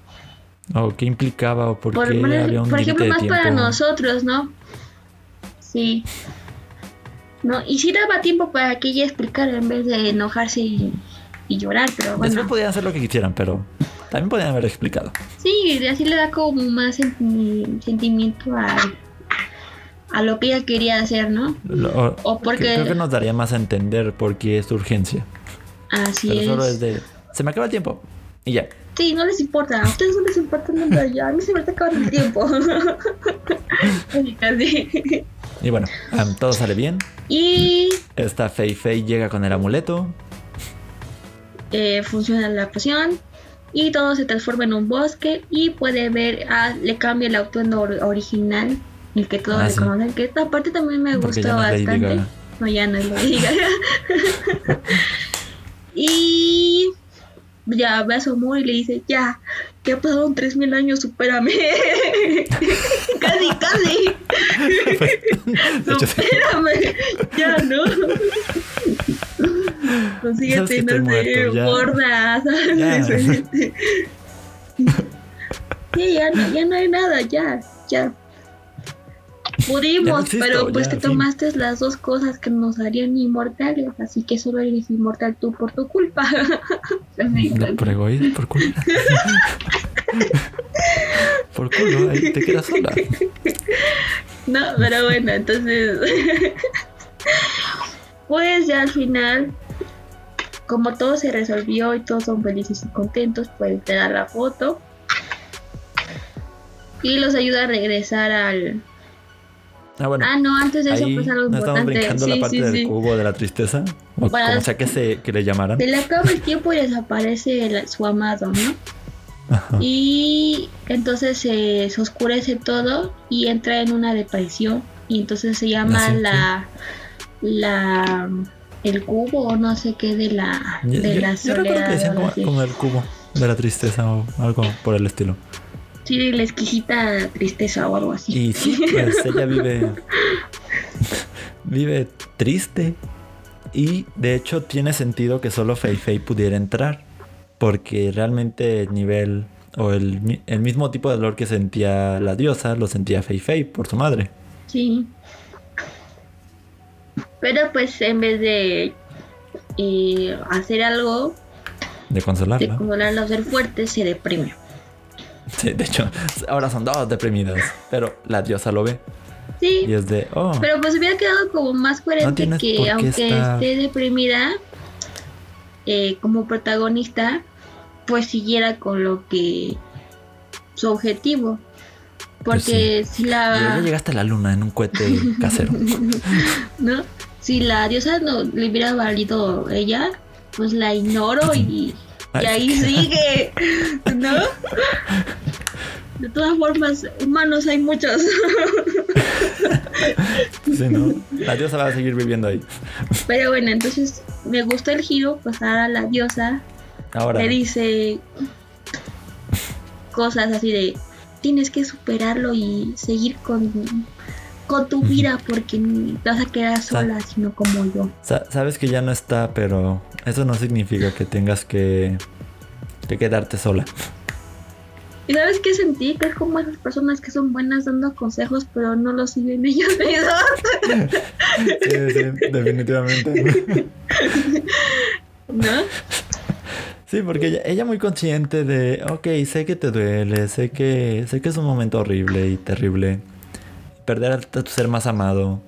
o qué implicaba o por, Por, qué poner- había un por ejemplo, más para nosotros, ¿no? Sí. No, y sí daba tiempo para que ella explicara en vez de enojarse y, y llorar, pero Después bueno. podían hacer lo que quisieran, pero también podían haber explicado. Sí, así le da como más senti- sentimiento a, a lo que ella quería hacer, ¿no? Lo- O porque- Creo que nos daría más a entender por qué es urgencia. Así pero es. solo es de se me acaba el tiempo y ya. Sí, no les importa. A ustedes no les importa nada ya. A mí se me está acabando el tiempo. [laughs] Casi. Y bueno, todo sale bien. y Esta Fei Fei llega con el amuleto. eh, funciona la poción y todo se transforma en un bosque y puede ver, ah, le cambia el atuendo or- original, el que todos Ah, le sí. conocen, que esta parte también me Porque gustó bastante. No, ya no lo diga. [laughs] [laughs] y ya ve a su amor y le dice, ya, ya pasaron 3000 años, supérame. [laughs] casi, casi. [laughs] supérame. ya, ¿no? Consíguete, no sé, gorda, ¿sabes? [laughs] sí, ya no, ya no hay nada, ya, ya. Pudimos, pero pues te tomaste las dos cosas que nos harían inmortales, así que solo eres inmortal tú por tu culpa. [laughs] no, por egoísmo, por culpa. [laughs] por culo, ahí te quedas sola. [laughs] No, pero bueno, entonces. pues ya al final, como todo se resolvió y todos son felices y contentos, pues te da la foto. Y los ayuda a regresar al, Ah, bueno. Ah, no, antes de eso pues algo no importante. Estamos brincando sí, la parte sí, del sí. cubo de la tristeza. O Para- como sea que, se, que le llamaran. Se le acaba el tiempo y desaparece el- su amado, ¿no? Ajá. Y entonces se, se oscurece todo y entra en una depresión. Y entonces se llama Así, la. la el cubo o no sé qué de la de yo- la yo recuerdo que soledad decían como, como el cubo de la tristeza o algo por el estilo. Sí la exquisita tristeza o algo así Y sí, pues [laughs] ella vive. vive triste. Y de hecho tiene sentido que solo Fei Fei pudiera entrar. Porque realmente el nivel o el, el mismo tipo de dolor que sentía la diosa lo sentía Fei Fei por su madre. Sí. Pero pues en vez de eh, hacer algo De de consolarla. ser fuerte, se deprime. [laughs] Sí, de hecho, ahora son dos deprimidas. Pero la diosa lo ve. Sí, Y es de, oh, pero pues hubiera quedado como más coherente que aunque estar- esté deprimida, eh, como protagonista, pues siguiera con lo que su objetivo. Pues Porque si y ya la llegaste a la luna en un cohete [laughs] casero. ¿no? Si la diosa no le hubiera valido ella, pues la ignoro y, [laughs] y ahí sigue, ¿no? [laughs] De todas formas, humanos hay muchos. Sí, ¿no? La diosa va a seguir viviendo ahí. Pero bueno, entonces me gustó el giro, pues ahora la diosa Ahora, le dice cosas así de tienes que superarlo y seguir con, con tu vida porque ni te vas a quedar sola, sino como yo. sa- sabes que ya no está, pero eso no significa que tengas que, que quedarte sola. ¿Y sabes qué sentí? Que es como esas personas que son buenas dando consejos, pero no los siguen ellos mismos, [laughs] Sí, sí, definitivamente. [laughs] ¿no? Sí, porque ella, ella muy consciente de, ok, sé que te duele, sé que, sé que es un momento horrible y terrible. Perder a tu ser más amado.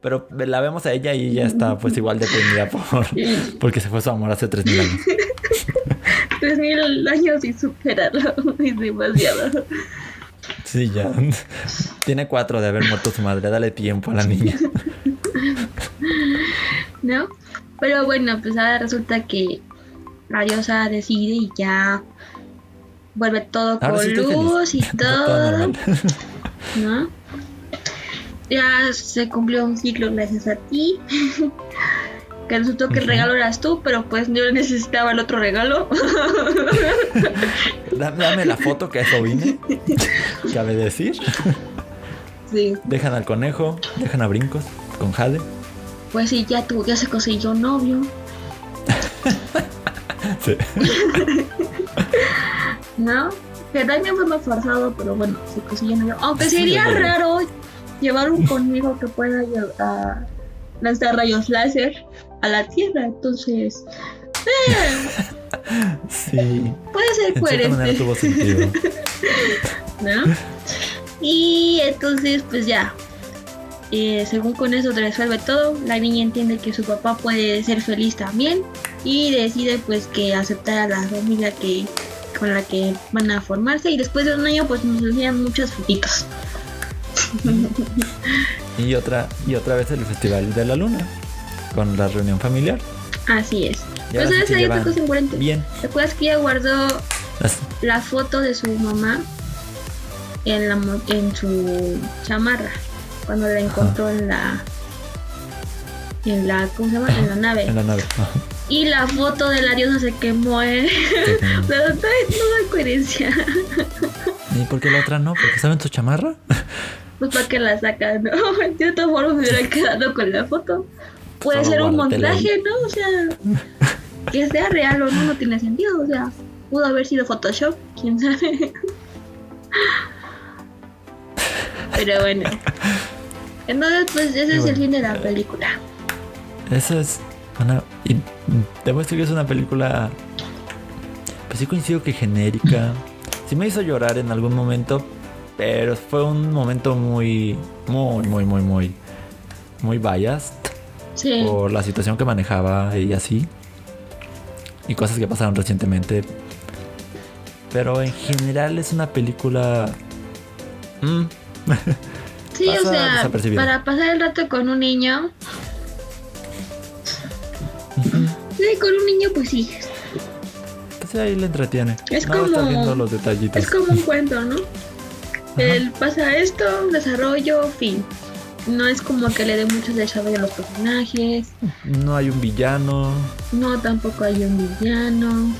Pero la vemos a ella y ella está pues igual deprimida por, porque se fue su amor hace 3000 años. [laughs] Tres mil años y superarlo [laughs] es demasiado. Sí, ya. Tiene cuatro de haber muerto su madre. Dale tiempo a la niña. [laughs] ¿no? Pero bueno, pues ahora resulta que la diosa decide y ya vuelve todo Ahora con sí luz y todo. ¿no? Ya se cumplió un ciclo gracias a ti. [laughs] que resultó que el regalo eras tú, pero pues yo necesitaba el otro regalo. [laughs] Dame, la foto que a eso vine. [laughs] Cabe decir. sí. Dejan al conejo, dejan a brincos con Jade. Pues sí, ya tú, ya se consiguió novio, Sí. ¿no? Que también fue más forzado, pero bueno, se consiguió novio. Aunque Sí, sería raro llevar un conejo que pueda a lanzar rayos láser a la Tierra, entonces Sí. puede ser En cierta manera coherente, tuvo sentido. [laughs] ¿no? Y entonces, pues ya, eh, según con eso te resuelve todo, la niña entiende que su papá puede ser feliz también y decide pues que aceptar a la familia que con la que van a formarse y después de un año pues nos enseñan muchas fotitos. Y otra, y otra vez el Festival de la Luna. Con la reunión familiar. Así es. Pero sí sabes, que hay otra llevan cosa importante. Bien. ¿Te acuerdas que ella guardó Las- la foto de su mamá en la en su chamarra cuando la encontró en la en la, ¿cómo se llama? En la nave. En la nave. Ajá. Y la foto de la diosa se quemó. ¿eh? quemó. [laughs] Pero no, hay coherencia. ¿Y por qué la otra no? ¿Porque saben su chamarra? [laughs] Pues para que la sacan, ¿no? [laughs] De todas formas me hubieran quedado con la foto. Puede Solo ser un montaje, ¿no? O sea, [laughs] que sea real o no, no tiene sentido. O sea, pudo haber sido Photoshop, quién sabe. [laughs] Pero bueno. Entonces, pues ese es el fin de la película. Eso es una. Y debo decir que es una película. Pues sí coincido que genérica. Sí me hizo llorar en algún momento. Pero fue un momento muy. Muy, muy, muy, muy. Muy biased. Sí. Por la situación que manejaba y así. Y cosas que pasaron recientemente. Pero en general es una película. mm, [laughs] Sí, o sea, para pasar el rato con un niño. Sí, con un niño, pues sí. pues ahí le entretiene. Es no como- viendo los detallitos. Es como un cuento, ¿no? [laughs] Él pasa esto, desarrollo, fin. No es como que le dé mucho desarrollo a los personajes. No hay un villano. No, tampoco hay un villano.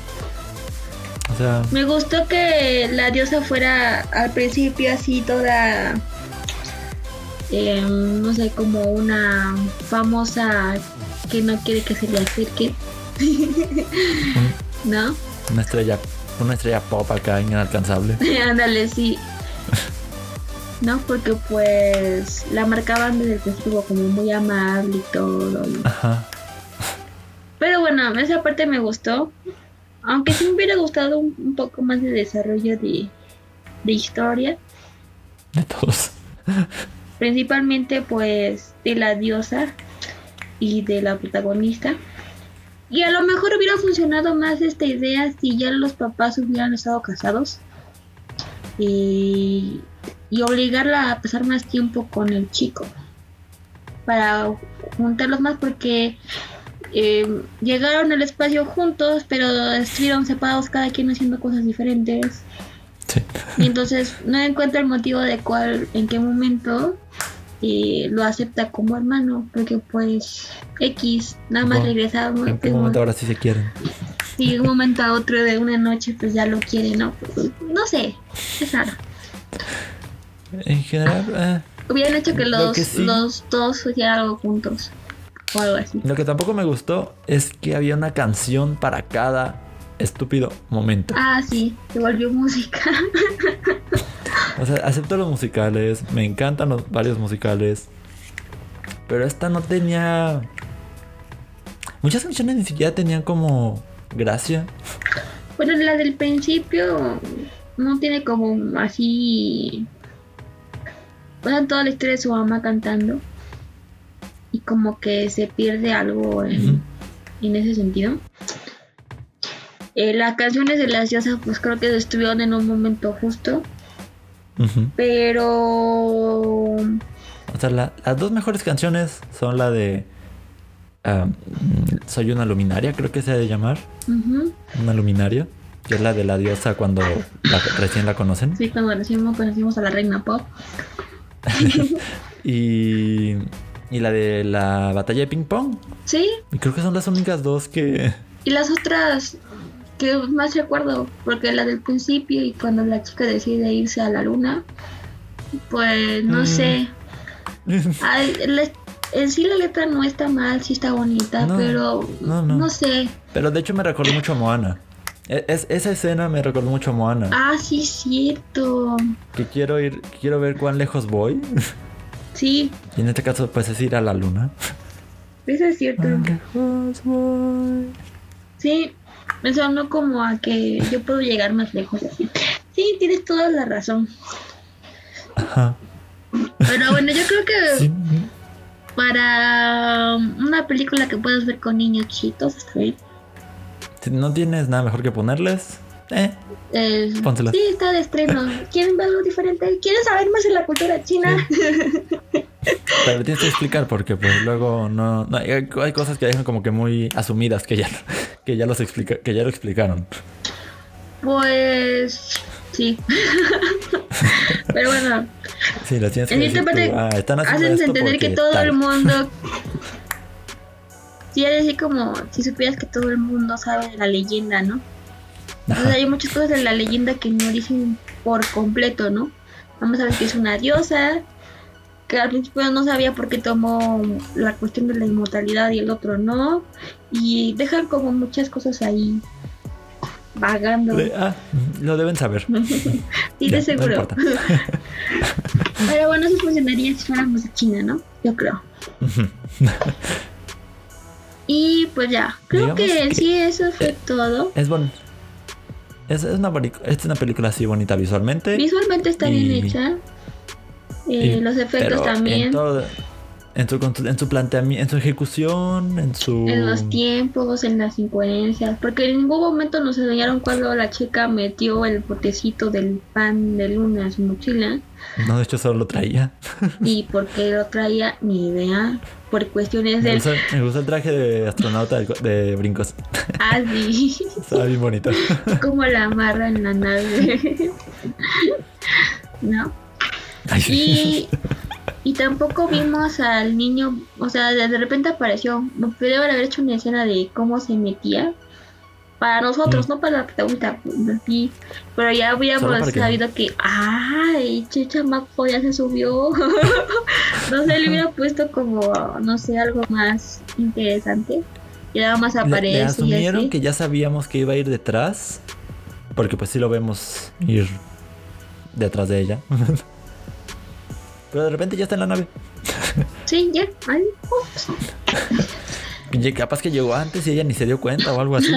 O sea, Me gustó que la diosa fuera al principio así toda. eh, no sé, como una famosa que no quiere que se le acerque. [laughs] ¿No? una estrella, una estrella pop acá inalcanzable. [laughs] Ándale, sí. [laughs] No, porque pues la marcaban desde el principio como muy amable y todo. y- Ajá. Pero bueno, esa parte me gustó. Aunque sí me hubiera gustado un, un poco más de desarrollo de, de historia. De todos. Principalmente pues de la diosa y de la protagonista. Y a lo mejor hubiera funcionado más esta idea si ya los papás hubieran estado casados. Y, y obligarla a pasar más tiempo con el chico. Para juntarlos más porque eh, llegaron al espacio juntos, pero estuvieron separados cada quien haciendo cosas diferentes. Sí. Y entonces no encuentra el motivo de cuál, en qué momento eh, lo acepta como hermano, porque pues X, nada más Bueno, regresamos. ¿En qué momento ahora sí se quieren? De un momento a otro de una noche pues ya lo quiere, ¿no? No sé, es raro. En general, eh, Hubieran hecho que Lo los, que sí- los dos hicieran algo juntos. O algo así. lo que tampoco me gustó es que había una canción para cada estúpido momento. Ah, sí, se volvió música. O sea, acepto los musicales, me encantan los varios musicales. Pero esta no tenía. Muchas canciones ni siquiera tenían como gracia. Bueno, la del principio no tiene como así. Pasan toda la historia de su mamá cantando. Y como que se pierde algo en, en ese sentido. Eh, las canciones de las diosas, pues creo que estuvieron en un momento justo. Pero. O sea, la- las dos mejores canciones son la de. Mm, Soy una luminaria, creo que se ha de llamar. Una luminaria. Que es la de la diosa cuando la- recién la conocen. Sí, cuando conocimos, conocimos a la reina pop. [laughs] Y. Y la de la batalla de ping pong. Sí, Y creo que son las únicas dos que. Y las otras que más recuerdo, porque la del principio y cuando la chica decide irse a la luna, pues no Mm. sé. [laughs] Ay, la- en sí la letra no está mal, sí está bonita, No, pero no, no, no. sé. Pero de hecho me recordó mucho a Moana. E- Es, esa escena me recordó mucho a Moana. Ah, sí, cierto. Que quiero ir, quiero ver cuán lejos voy. [laughs] Sí, Y en este caso, pues es ir a la luna. eso es cierto. Cuán lejos voy. Sí, me sonó como a que yo puedo llegar más lejos así. Sí, tienes toda la razón. Ajá. Pero bueno, yo creo que [laughs] Sí. Para una película que puedas ver con niños está bien. Si no tienes nada mejor que ponerles, eh, Eh, Pónsela. sí, está de estreno. [laughs] ¿Quieren ver algo diferente? ¿Quieren saber más de la cultura china? [laughs] pero tienes que explicar porque pues luego no, no, hay, hay cosas que dejan como que muy asumidas que ya, [laughs] que ya los explica, que ya lo explicaron. Pues sí. Pero bueno, Sí, tienes que en esta parte tú, ah, están hacen entender que todo tal. el mundo Sí, es así como si supieras que todo el mundo sabe de la leyenda, ¿no? Entonces hay muchas cosas de la leyenda que no dicen por completo, ¿no? Vamos a ver que es una diosa, que al principio no sabía por qué tomó la cuestión de la inmortalidad y el otro no. Y dejan como muchas cosas ahí vagando. ah, lo deben saber. [laughs] sí, de seguro. [laughs] Pero bueno, eso funcionaría si fuéramos de China, ¿no? Yo creo. y pues ya, creo que, sí, eso fue todo. Es bueno. Es, una, es una película así bonita visualmente. Visualmente está bien hecha. Eh, los efectos también. En su, en su planteamiento, en su ejecución, en su... En los tiempos, en las incoherencias, porque en ningún momento nos enseñaron cuando la chica metió el botecito del pan de luna en su mochila. No, de hecho solo lo traía. [laughs] Y por qué lo traía, ni idea. Por cuestiones de... Me gusta el traje de astronauta de, brincos. Ah, sí. [laughs] Estaba bien bonito. [laughs] Como la amarra en la nave. ¿No? Y [laughs] y tampoco vimos al niño, o sea, de repente apareció, puede haber hecho una escena de cómo se metía. Para nosotros, no para la protagonista, pero ya habíamos sabido que, ay, Chicha Macpo ya se subió. [laughs] no sé, le hubiera [laughs] puesto como, no sé, algo más interesante. Y nada más aparece. Le, asumieron que ya sabíamos que iba a ir detrás, porque pues sí lo vemos ir detrás de ella. Pero de repente ya está en la nave. Sí, ya. Ay, Capaz que llegó antes y ella ni se dio cuenta o algo así.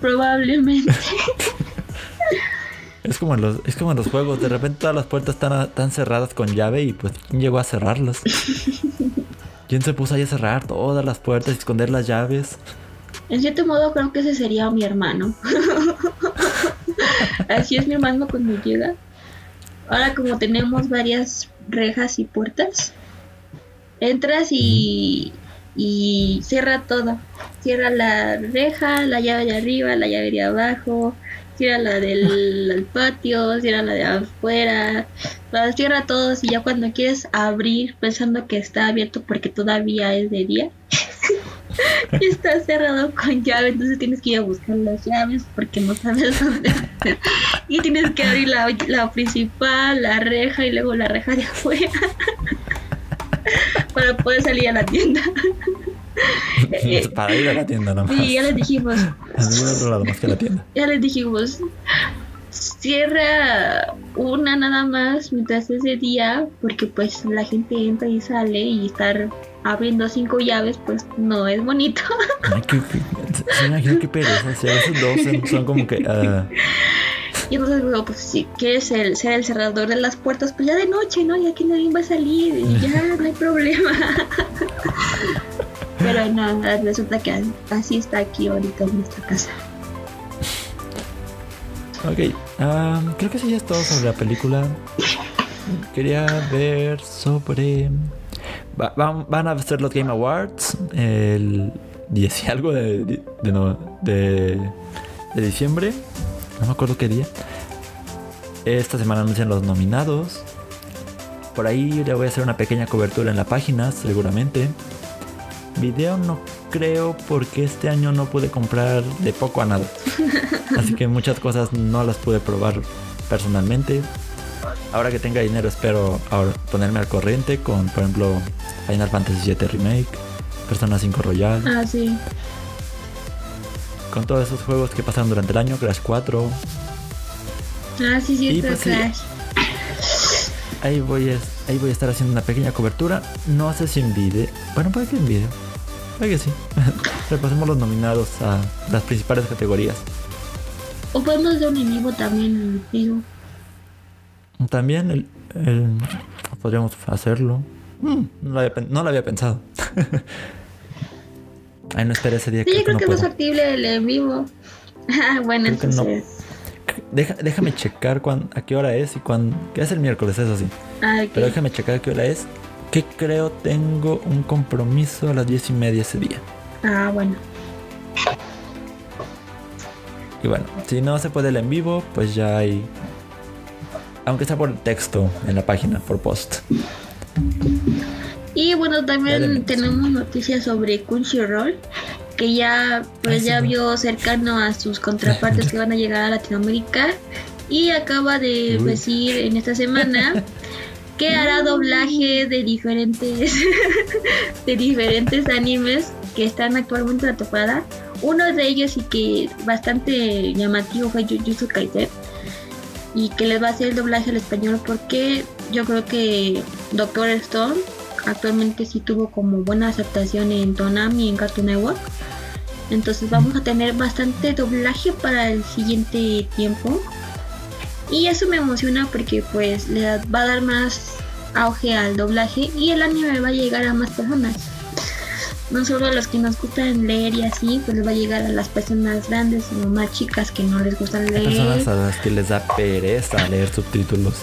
Probablemente. Es como, en los, es como en los juegos, de repente todas las puertas están, están cerradas con llave y pues ¿quién llegó a cerrarlas? ¿Quién se puso ahí a cerrar todas las puertas y esconder las llaves? En cierto modo creo que ese sería mi hermano. Así es mi hermano cuando llega. Ahora como tenemos varias rejas y puertas. Entras y, y cierra todo. Cierra la reja, la llave de arriba, la llave de abajo, cierra la del [laughs] patio, cierra la de afuera, cierra todos y ya cuando quieres abrir pensando que está abierto porque todavía es de día. Y [laughs] está cerrado con llave, entonces tienes que ir a buscar las llaves porque no sabes dónde. y tienes que abrir la, la principal, la reja y luego la reja de afuera [laughs] para poder salir a la tienda. [laughs] para ir a la tienda nomás. Sí, ya les dijimos. otro lado más que la tienda. Ya les dijimos. Cierra una nada más mientras es de día, porque pues la gente entra y sale y estar abriendo cinco llaves, pues no es bonito. [laughs] Ay, qué, se imagino qué pereza. Si veces dos [laughs] son como que. Uh... Y entonces, bueno, pues si quieres ser, ser el cerrador de las puertas, pues ya de noche, ¿no? Ya que nadie va a salir y ya [laughs] no hay problema. Pero no, resulta que así está aquí ahorita en nuestra casa. Ok, um, creo que eso ya es todo sobre la película. Quería ver sobre van a ser los Game Awards el 10 y algo de, de, de, diciembre. No me acuerdo qué día. Esta semana anuncian los nominados. Por ahí le voy a hacer una pequeña cobertura en la página, seguramente. Video no creo porque este año no pude comprar de poco a nada. [laughs] Así que muchas cosas no las pude probar personalmente ahora que tenga dinero espero ahora ponerme al corriente con, por ejemplo, Final Fantasy VII Remake, Persona 5 Royal. Ah, sí. Con todos esos juegos que pasaron durante el año, Crash 4. Ah, sí, sí, pues, Crash. ahí voy, a, ahí voy a estar haciendo una pequeña cobertura. No sé si en video. Bueno, puede que en video. Puede que sí. [laughs] Repasemos los nominados a las principales categorías. O podemos hacer un en vivo también, digo. También el, podríamos hacerlo. Mm, no, lo había, pensado. [laughs] Ay, no espera ese día. Sí, creo, creo que, no es factible el en vivo. [laughs] Ah, bueno, entonces. déjame checar a qué hora es y cuándo. Que es el miércoles, eso sí. Ah, Pero déjame checar a qué hora es. Que creo tengo un compromiso a las diez y media ese día. Ah, bueno. Y bueno, si no se puede el en vivo, pues ya hay aunque sea por texto en la página, por post. Y bueno, también tenemos noticias sobre Crunchyroll, que ya pues Ah, ya vio cercano a sus contrapartes que van a llegar a Latinoamérica y acaba de Uy. decir en esta semana [laughs] que hará doblaje de diferentes [laughs] de diferentes animes que están actualmente en la. Uno de ellos y que bastante llamativo fue Jujutsu Kaisen y que les va a hacer el doblaje al español porque yo creo que Doctor Stone actualmente sí tuvo como buena aceptación en Tonami y en Cartoon Network. Entonces vamos a tener bastante doblaje para el siguiente tiempo. Y eso me emociona porque pues le va a dar más auge al doblaje y el anime va a llegar a más personas. No solo a los que nos gustan leer y así, pues les va a llegar a las personas grandes, sino más chicas que no les gustan leer. personas a las que les da pereza leer subtítulos.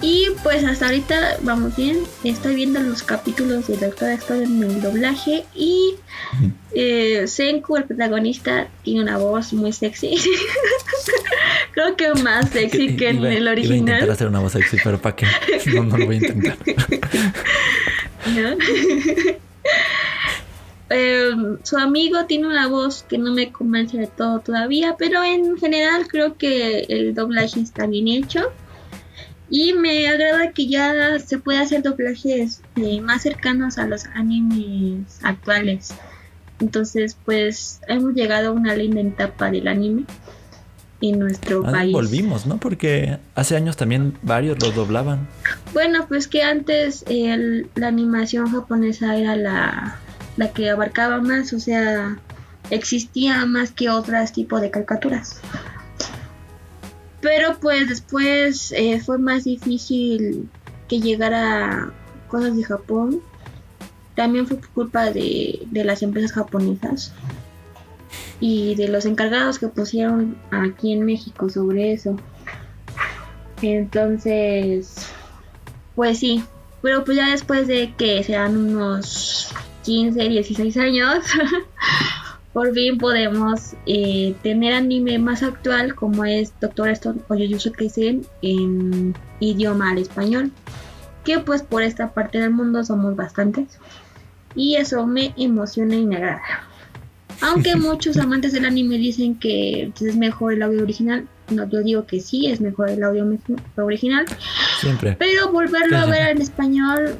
Y pues hasta ahorita vamos bien. Estoy viendo los capítulos de Doctor Stone en el doblaje. Y eh, Senku, el protagonista, tiene una voz muy sexy. [laughs] Creo que más sexy que en el Iba a intentar original. hacer una voz sexy, pero ¿para qué? [laughs] No, no lo voy a intentar. [laughs] ¿no? Eh, su amigo tiene una voz que no me convence de todo todavía, pero en general creo que el doblaje está bien hecho. Y me agrada que ya se puede hacer doblajes eh, más cercanos a los animes actuales. Entonces, pues hemos llegado a una linda etapa del anime en nuestro Ah, país. volvimos, ¿no? Porque hace años también varios los doblaban. Bueno, pues que antes el- la animación japonesa era la, la que abarcaba más, o sea, existía más que otros tipos de caricaturas. Pero pues después eh, fue más difícil que llegara cosas de Japón. También fue culpa de, de las empresas japonesas y de los encargados que pusieron aquí en México sobre eso. Entonces, pues sí, pero pues ya después de que sean unos 15, 16 años, [laughs] por fin podemos eh, tener anime más actual como es Doctor Stone o Jujutsu Kaisen en idioma al español, que pues por esta parte del mundo somos bastantes y eso me emociona y me agrada. Aunque [laughs] muchos amantes del anime dicen que pues, es mejor el audio original, no, yo digo que sí, es mejor el audio original, Siempre. pero volverlo a ver en español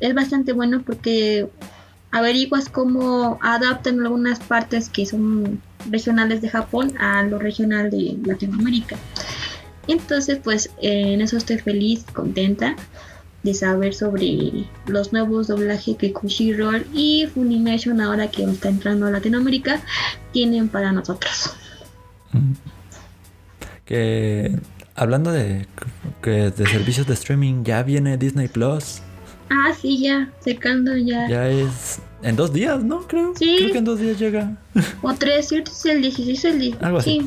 es bastante bueno porque averiguas cómo adaptan algunas partes que son regionales de Japón a lo regional de Latinoamérica. Entonces, pues en eso estoy feliz, contenta de saber sobre los nuevos doblajes que Crunchyroll y Funimation ahora que está entrando a Latinoamérica tienen para nosotros. Mm. Que hablando de, que de servicios de streaming, ya viene Disney Plus. Ah, sí, ya, secando ya. Ya es en dos días, ¿no? Creo. Sí. Creo que en dos días llega. O tres, ¿cierto? Es el 16 el di- Algo así.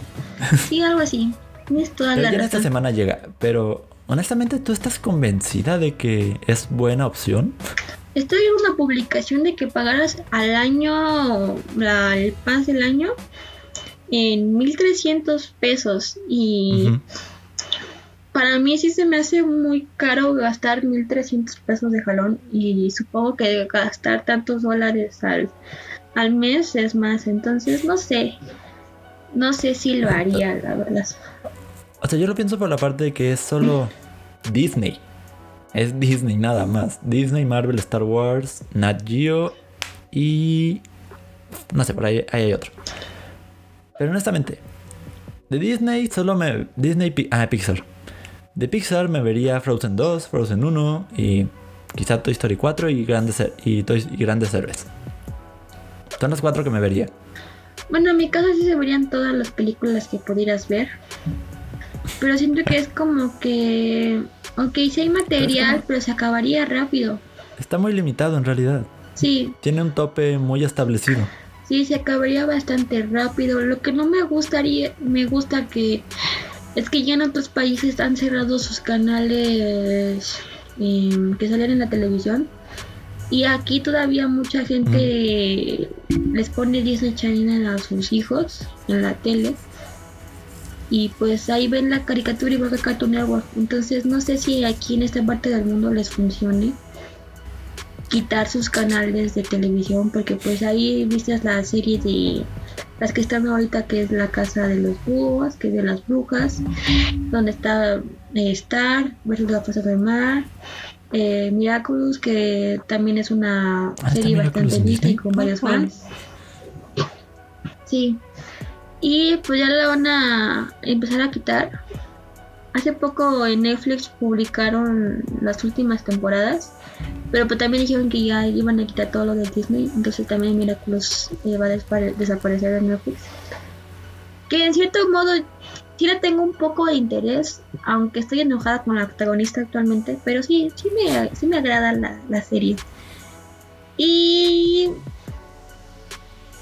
Sí, sí, algo así. Tienes toda Pero la ya en esta razón. semana llega. Pero honestamente, ¿tú estás convencida de que es buena opción? Estoy en una publicación de que pagaras al año la, el pas del año en 1300 pesos y Ujú. Para mí sí se me hace muy caro gastar 1300 pesos de jalón y supongo que gastar tantos dólares al, al mes es más, entonces no sé, no sé si lo haría, la verdad. O sea, yo lo pienso por la parte de que es solo [laughs] Disney. Es Disney nada más. Disney, Marvel, Star Wars, Nat Geo y... No sé, por ahí, ahí hay otro. Pero honestamente, de Disney solo me... Disney... Ah, Pixar. De Pixar me vería Frozen 2, Frozen 1 y quizá Toy Story 4 y Grandes, y Toy- y Grandes Héroes. Son las cuatro que me vería. Bueno, en mi caso sí se verían todas las películas que pudieras ver. Pero siento que es como que... Ok, sí hay material, pero se acabaría rápido. Está muy limitado en realidad. Sí, Tiene un tope muy establecido. sí, se acabaría bastante rápido. Lo que no me gustaría, me gusta que... Es que ya en otros países han cerrado sus canales em, que salen en la televisión. Y aquí todavía mucha gente les pone Disney Channel a sus hijos en la tele. Y pues ahí ven la caricatura igual que Cartoon Network. Entonces no sé si aquí en esta parte del mundo les funcione. quitar sus canales de televisión porque pues ahí viste la serie de las que están ahorita que es la casa de los búhos, que es de las brujas, donde está eh, Star versus la fuerza del mar, eh, Miraculous que también es una Ah, ¿está serie bastante vista y con varios fans. Sí. Y pues ya la van a empezar a quitar. Hace poco en Netflix publicaron las últimas temporadas, pero pues también dijeron que ya iban a quitar todo lo de Disney, entonces también Miraculous eh, va a desaparecer de Netflix. Que en cierto modo sí le tengo un poco de interés, aunque estoy enojada con la protagonista actualmente, pero sí, sí me, sí me agrada la, la serie. Y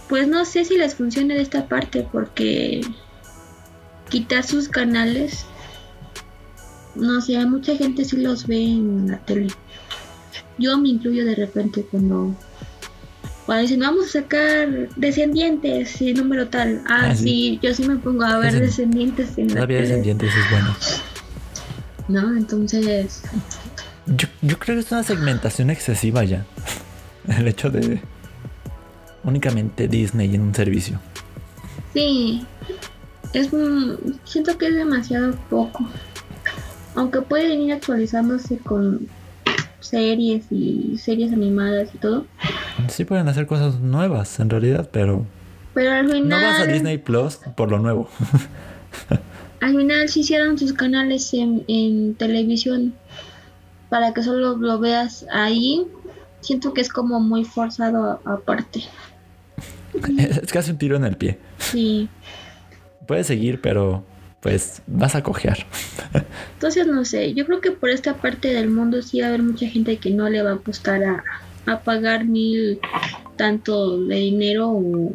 pues no sé si les funciona de esta parte porque quitar sus canales no sé, mucha gente sí los ve en la tele. Yo me incluyo de repente cuando cuando dicen vamos a sacar descendientes y número tal. Ah, Ah, sí. sí. yo sí me pongo a ver Descend- descendientes en Todavía descendientes es bueno. No, entonces Yo, yo creo que es una segmentación excesiva ya. [laughs] El hecho de únicamente Disney en un servicio. Sí, es un- siento que es demasiado poco. Aunque pueden ir actualizándose con series y series animadas y todo. Sí pueden hacer cosas nuevas en realidad, pero Pero al no final, vas a Disney Plus por lo nuevo. [laughs] al final sí hicieron sus canales en, en televisión para que solo lo veas ahí. Siento que es como muy forzado aparte. [laughs] es casi un tiro en el pie. Sí. Puedes seguir, pero pues vas a cojear. Entonces no sé, yo creo que por esta parte del mundo sí va a haber mucha gente que no le va a apostar a, a pagar mil tanto de dinero o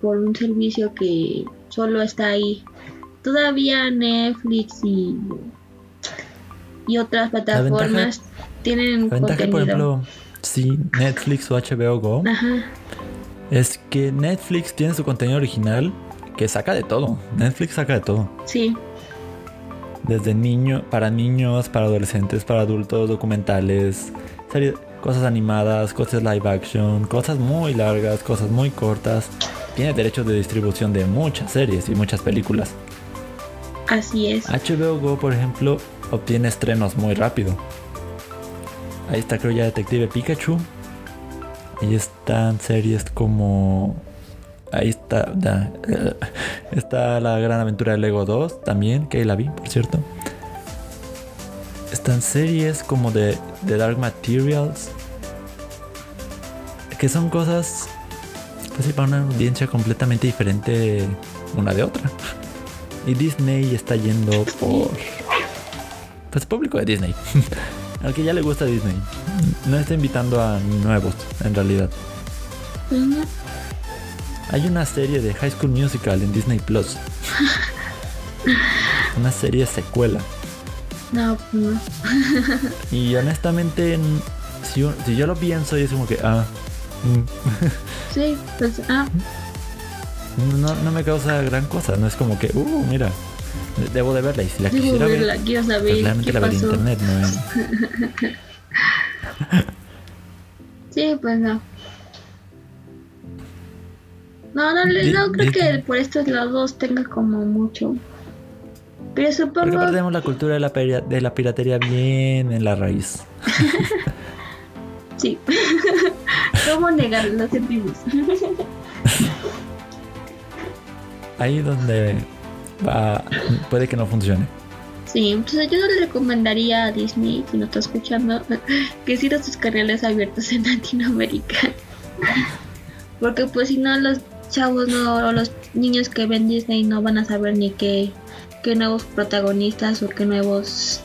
por un servicio que solo está ahí. Todavía Netflix y, y otras plataformas tienen La ventaja, por contenido. ejemplo, si Netflix o HBO Go, Ajá, es que Netflix tiene su contenido original que saca de todo. Netflix saca de todo. sí, Desde niño, para niños, para adolescentes, para adultos, documentales, series, cosas animadas, cosas live action, cosas muy largas, cosas muy cortas. Tiene derechos de distribución de muchas series y muchas películas. así es. HBO Go, por ejemplo, obtiene estrenos muy rápido. Ahí está, creo ya Detective Pikachu. Ahí están series como. Ahí está. eh, está la gran aventura de Lego 2 también, que ahí la vi, por cierto. Están series como de, Dark Materials. Que son cosas. Pues sí, para una audiencia completamente diferente una de otra. Y Disney está yendo por. Pues público de Disney. [laughs] Al que ya le gusta Disney. No está invitando a nuevos, en realidad. Hay una serie de High School Musical en Disney Plus. [laughs] Una serie secuela. No, pues no. Y honestamente, si, yo- si yo lo pienso, es como que. Ah. mm, [laughs] Sí, pues, ah, No, no me causa gran cosa. No es como que, uh, mira. de- Debo de verla. Y si la debo quisiera verla, ver, quiero pues saber realmente qué la vería en pasó. internet, ¿no? [laughs] Sí, pues no. No, no, Di- no creo que por estos lados tenga como mucho. Pero Porque supongo. aparte tenemos la cultura de la, de la piratería bien en la raíz. [laughs] Sí. [laughs] ¿Cómo negarlo? Lo sentimos. [laughs] Ahí donde va, puede que no funcione. Sí, entonces yo no le recomendaría a Disney, si no está escuchando, que cierre sus canales abiertos en Latinoamérica. Porque pues si no los chavos no, o los niños que ven Disney no van a saber ni qué, qué nuevos protagonistas o qué nuevos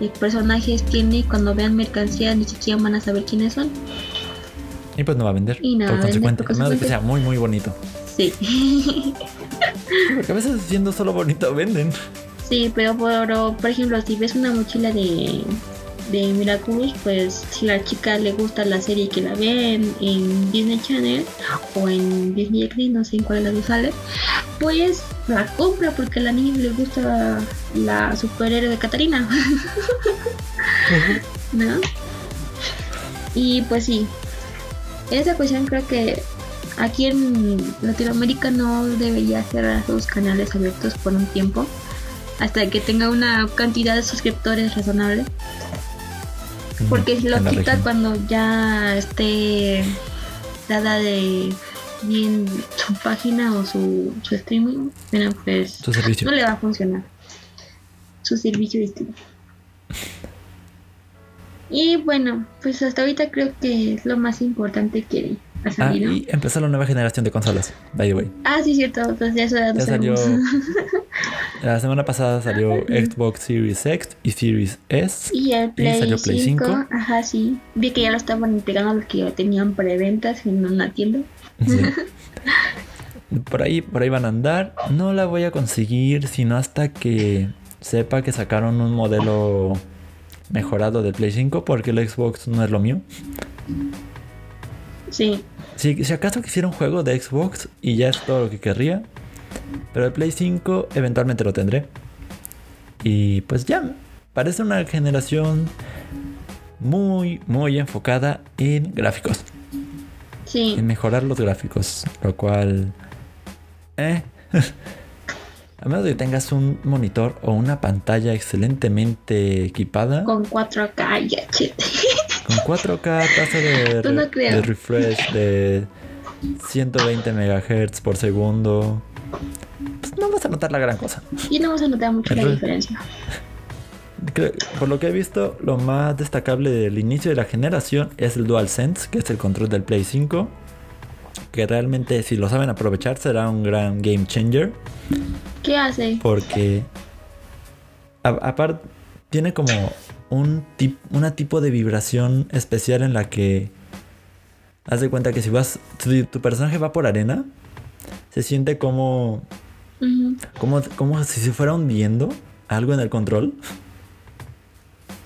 eh, personajes tiene y cuando vean mercancía ni siquiera van a saber quiénes son. Y pues no va a vender. Y no por consecuente, por de que consecuente. sea muy, muy bonito. Sí. Porque a veces siendo solo bonito venden. Sí, pero por, por ejemplo, si ves una mochila de, de Miraculous, pues si la chica le gusta la serie que la ve en, Disney Channel o en Disney XD, no sé en cuál de las dos sale, pues la compra porque a la niña le gusta la superhéroe de Catarina. [laughs] ¿No? Y pues sí, esa cuestión creo que aquí en Latinoamérica no debería cerrar sus canales abiertos por un tiempo hasta que tenga una cantidad de suscriptores razonable. Porque si lo quita cuando ya esté dada de bien su página o su, su streaming, bueno, pues no le va a funcionar. Su servicio de streaming. Y bueno, pues hasta ahorita creo que es lo más importante que ha salido. Ah, y empezó la nueva generación de consolas, by the way. Ah, sí, cierto. Pues ya eso ya, salió. [laughs] la semana pasada salió Xbox Series X y Series S. Y el Play, y salió Play 5. Ajá, sí. Vi que ya lo estaban entregando los que ya tenían preventas en una tienda. [laughs] por ahí, por ahí van a andar. No la voy a conseguir sino hasta que sepa que sacaron un modelo mejorado del Play 5 porque el Xbox no es lo mío. Sí. Si, si acaso quisiera un juego de Xbox y ya es todo lo que querría. Pero el Play 5 eventualmente lo tendré. Y pues ya, parece una generación muy, muy enfocada en gráficos. Sí. En mejorar los gráficos. Lo cual... Eh. [laughs] A menos de que tengas un monitor o una pantalla excelentemente equipada. Con 4K, ya [laughs] Con 4K, tasa [laughs] de, refresh de 120 MHz por segundo. Pues no vas a notar la gran cosa. Y no vas a notar mucho la diferencia. por lo que he visto, lo más destacable del inicio de la generación es el DualSense, que es el control del Play 5. Que realmente, si lo saben aprovechar, será un gran game changer. ¿Qué hace? Porque aparte tiene como un tip, una tipo de vibración especial en la que haz de cuenta que si vas tu, personaje va por arena se siente como como, como si se fuera hundiendo algo en el control.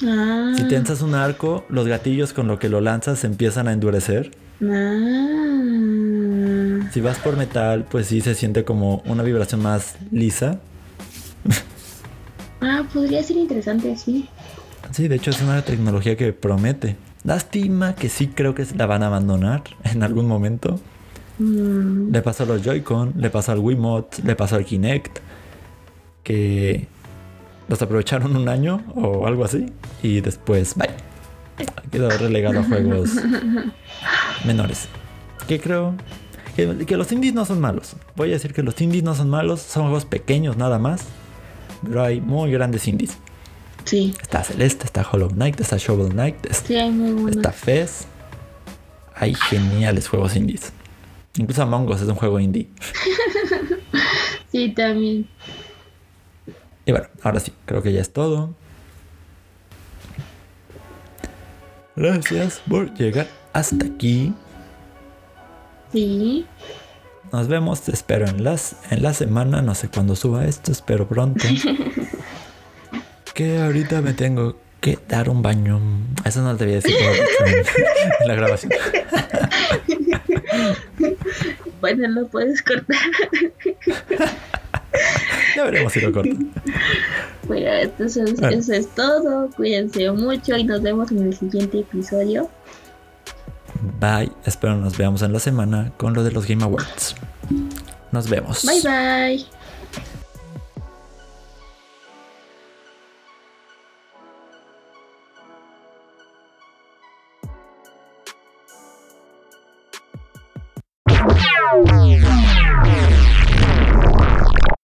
Ah. Si tensas un arco, los gatillos con lo que lo lanzas se empiezan a endurecer. Ah. Si vas por metal, pues sí se siente como una vibración más lisa. [laughs] ah, podría ser interesante, sí. Sí, de hecho es una tecnología que promete. Lástima que sí creo que la van a abandonar en algún momento. Mm. Le pasó a los Joy-Con, le pasó al Wiimote, le pasó al Kinect. Que los aprovecharon un año o algo así. Y después, bye. Quedó relegado a juegos [laughs] menores. Que creo que, los indies no son malos. Voy a decir que los indies no son malos, son juegos pequeños nada más. Pero hay muy grandes indies. Sí. Está Celeste, está Hollow Knight, está Shovel Knight, está Fez. Hay geniales juegos indies. Incluso Among Us es un juego indie. [laughs] sí, también. Y bueno, ahora sí, creo que ya es todo. Gracias por llegar hasta aquí. Sí. Nos vemos, te espero en, las, en la semana, no sé cuándo suba esto, espero pronto. [laughs] que ahorita me tengo que dar un baño. Eso no te voy a decir en, la grabación. bueno, lo puedes cortar. ya veremos si lo corto. Bueno, entonces eso es todo. Cuídense mucho y nos vemos en el siguiente episodio. Bye. Espero nos veamos en la semana con lo de los Game Awards. Nos vemos. Bye bye. Yeah.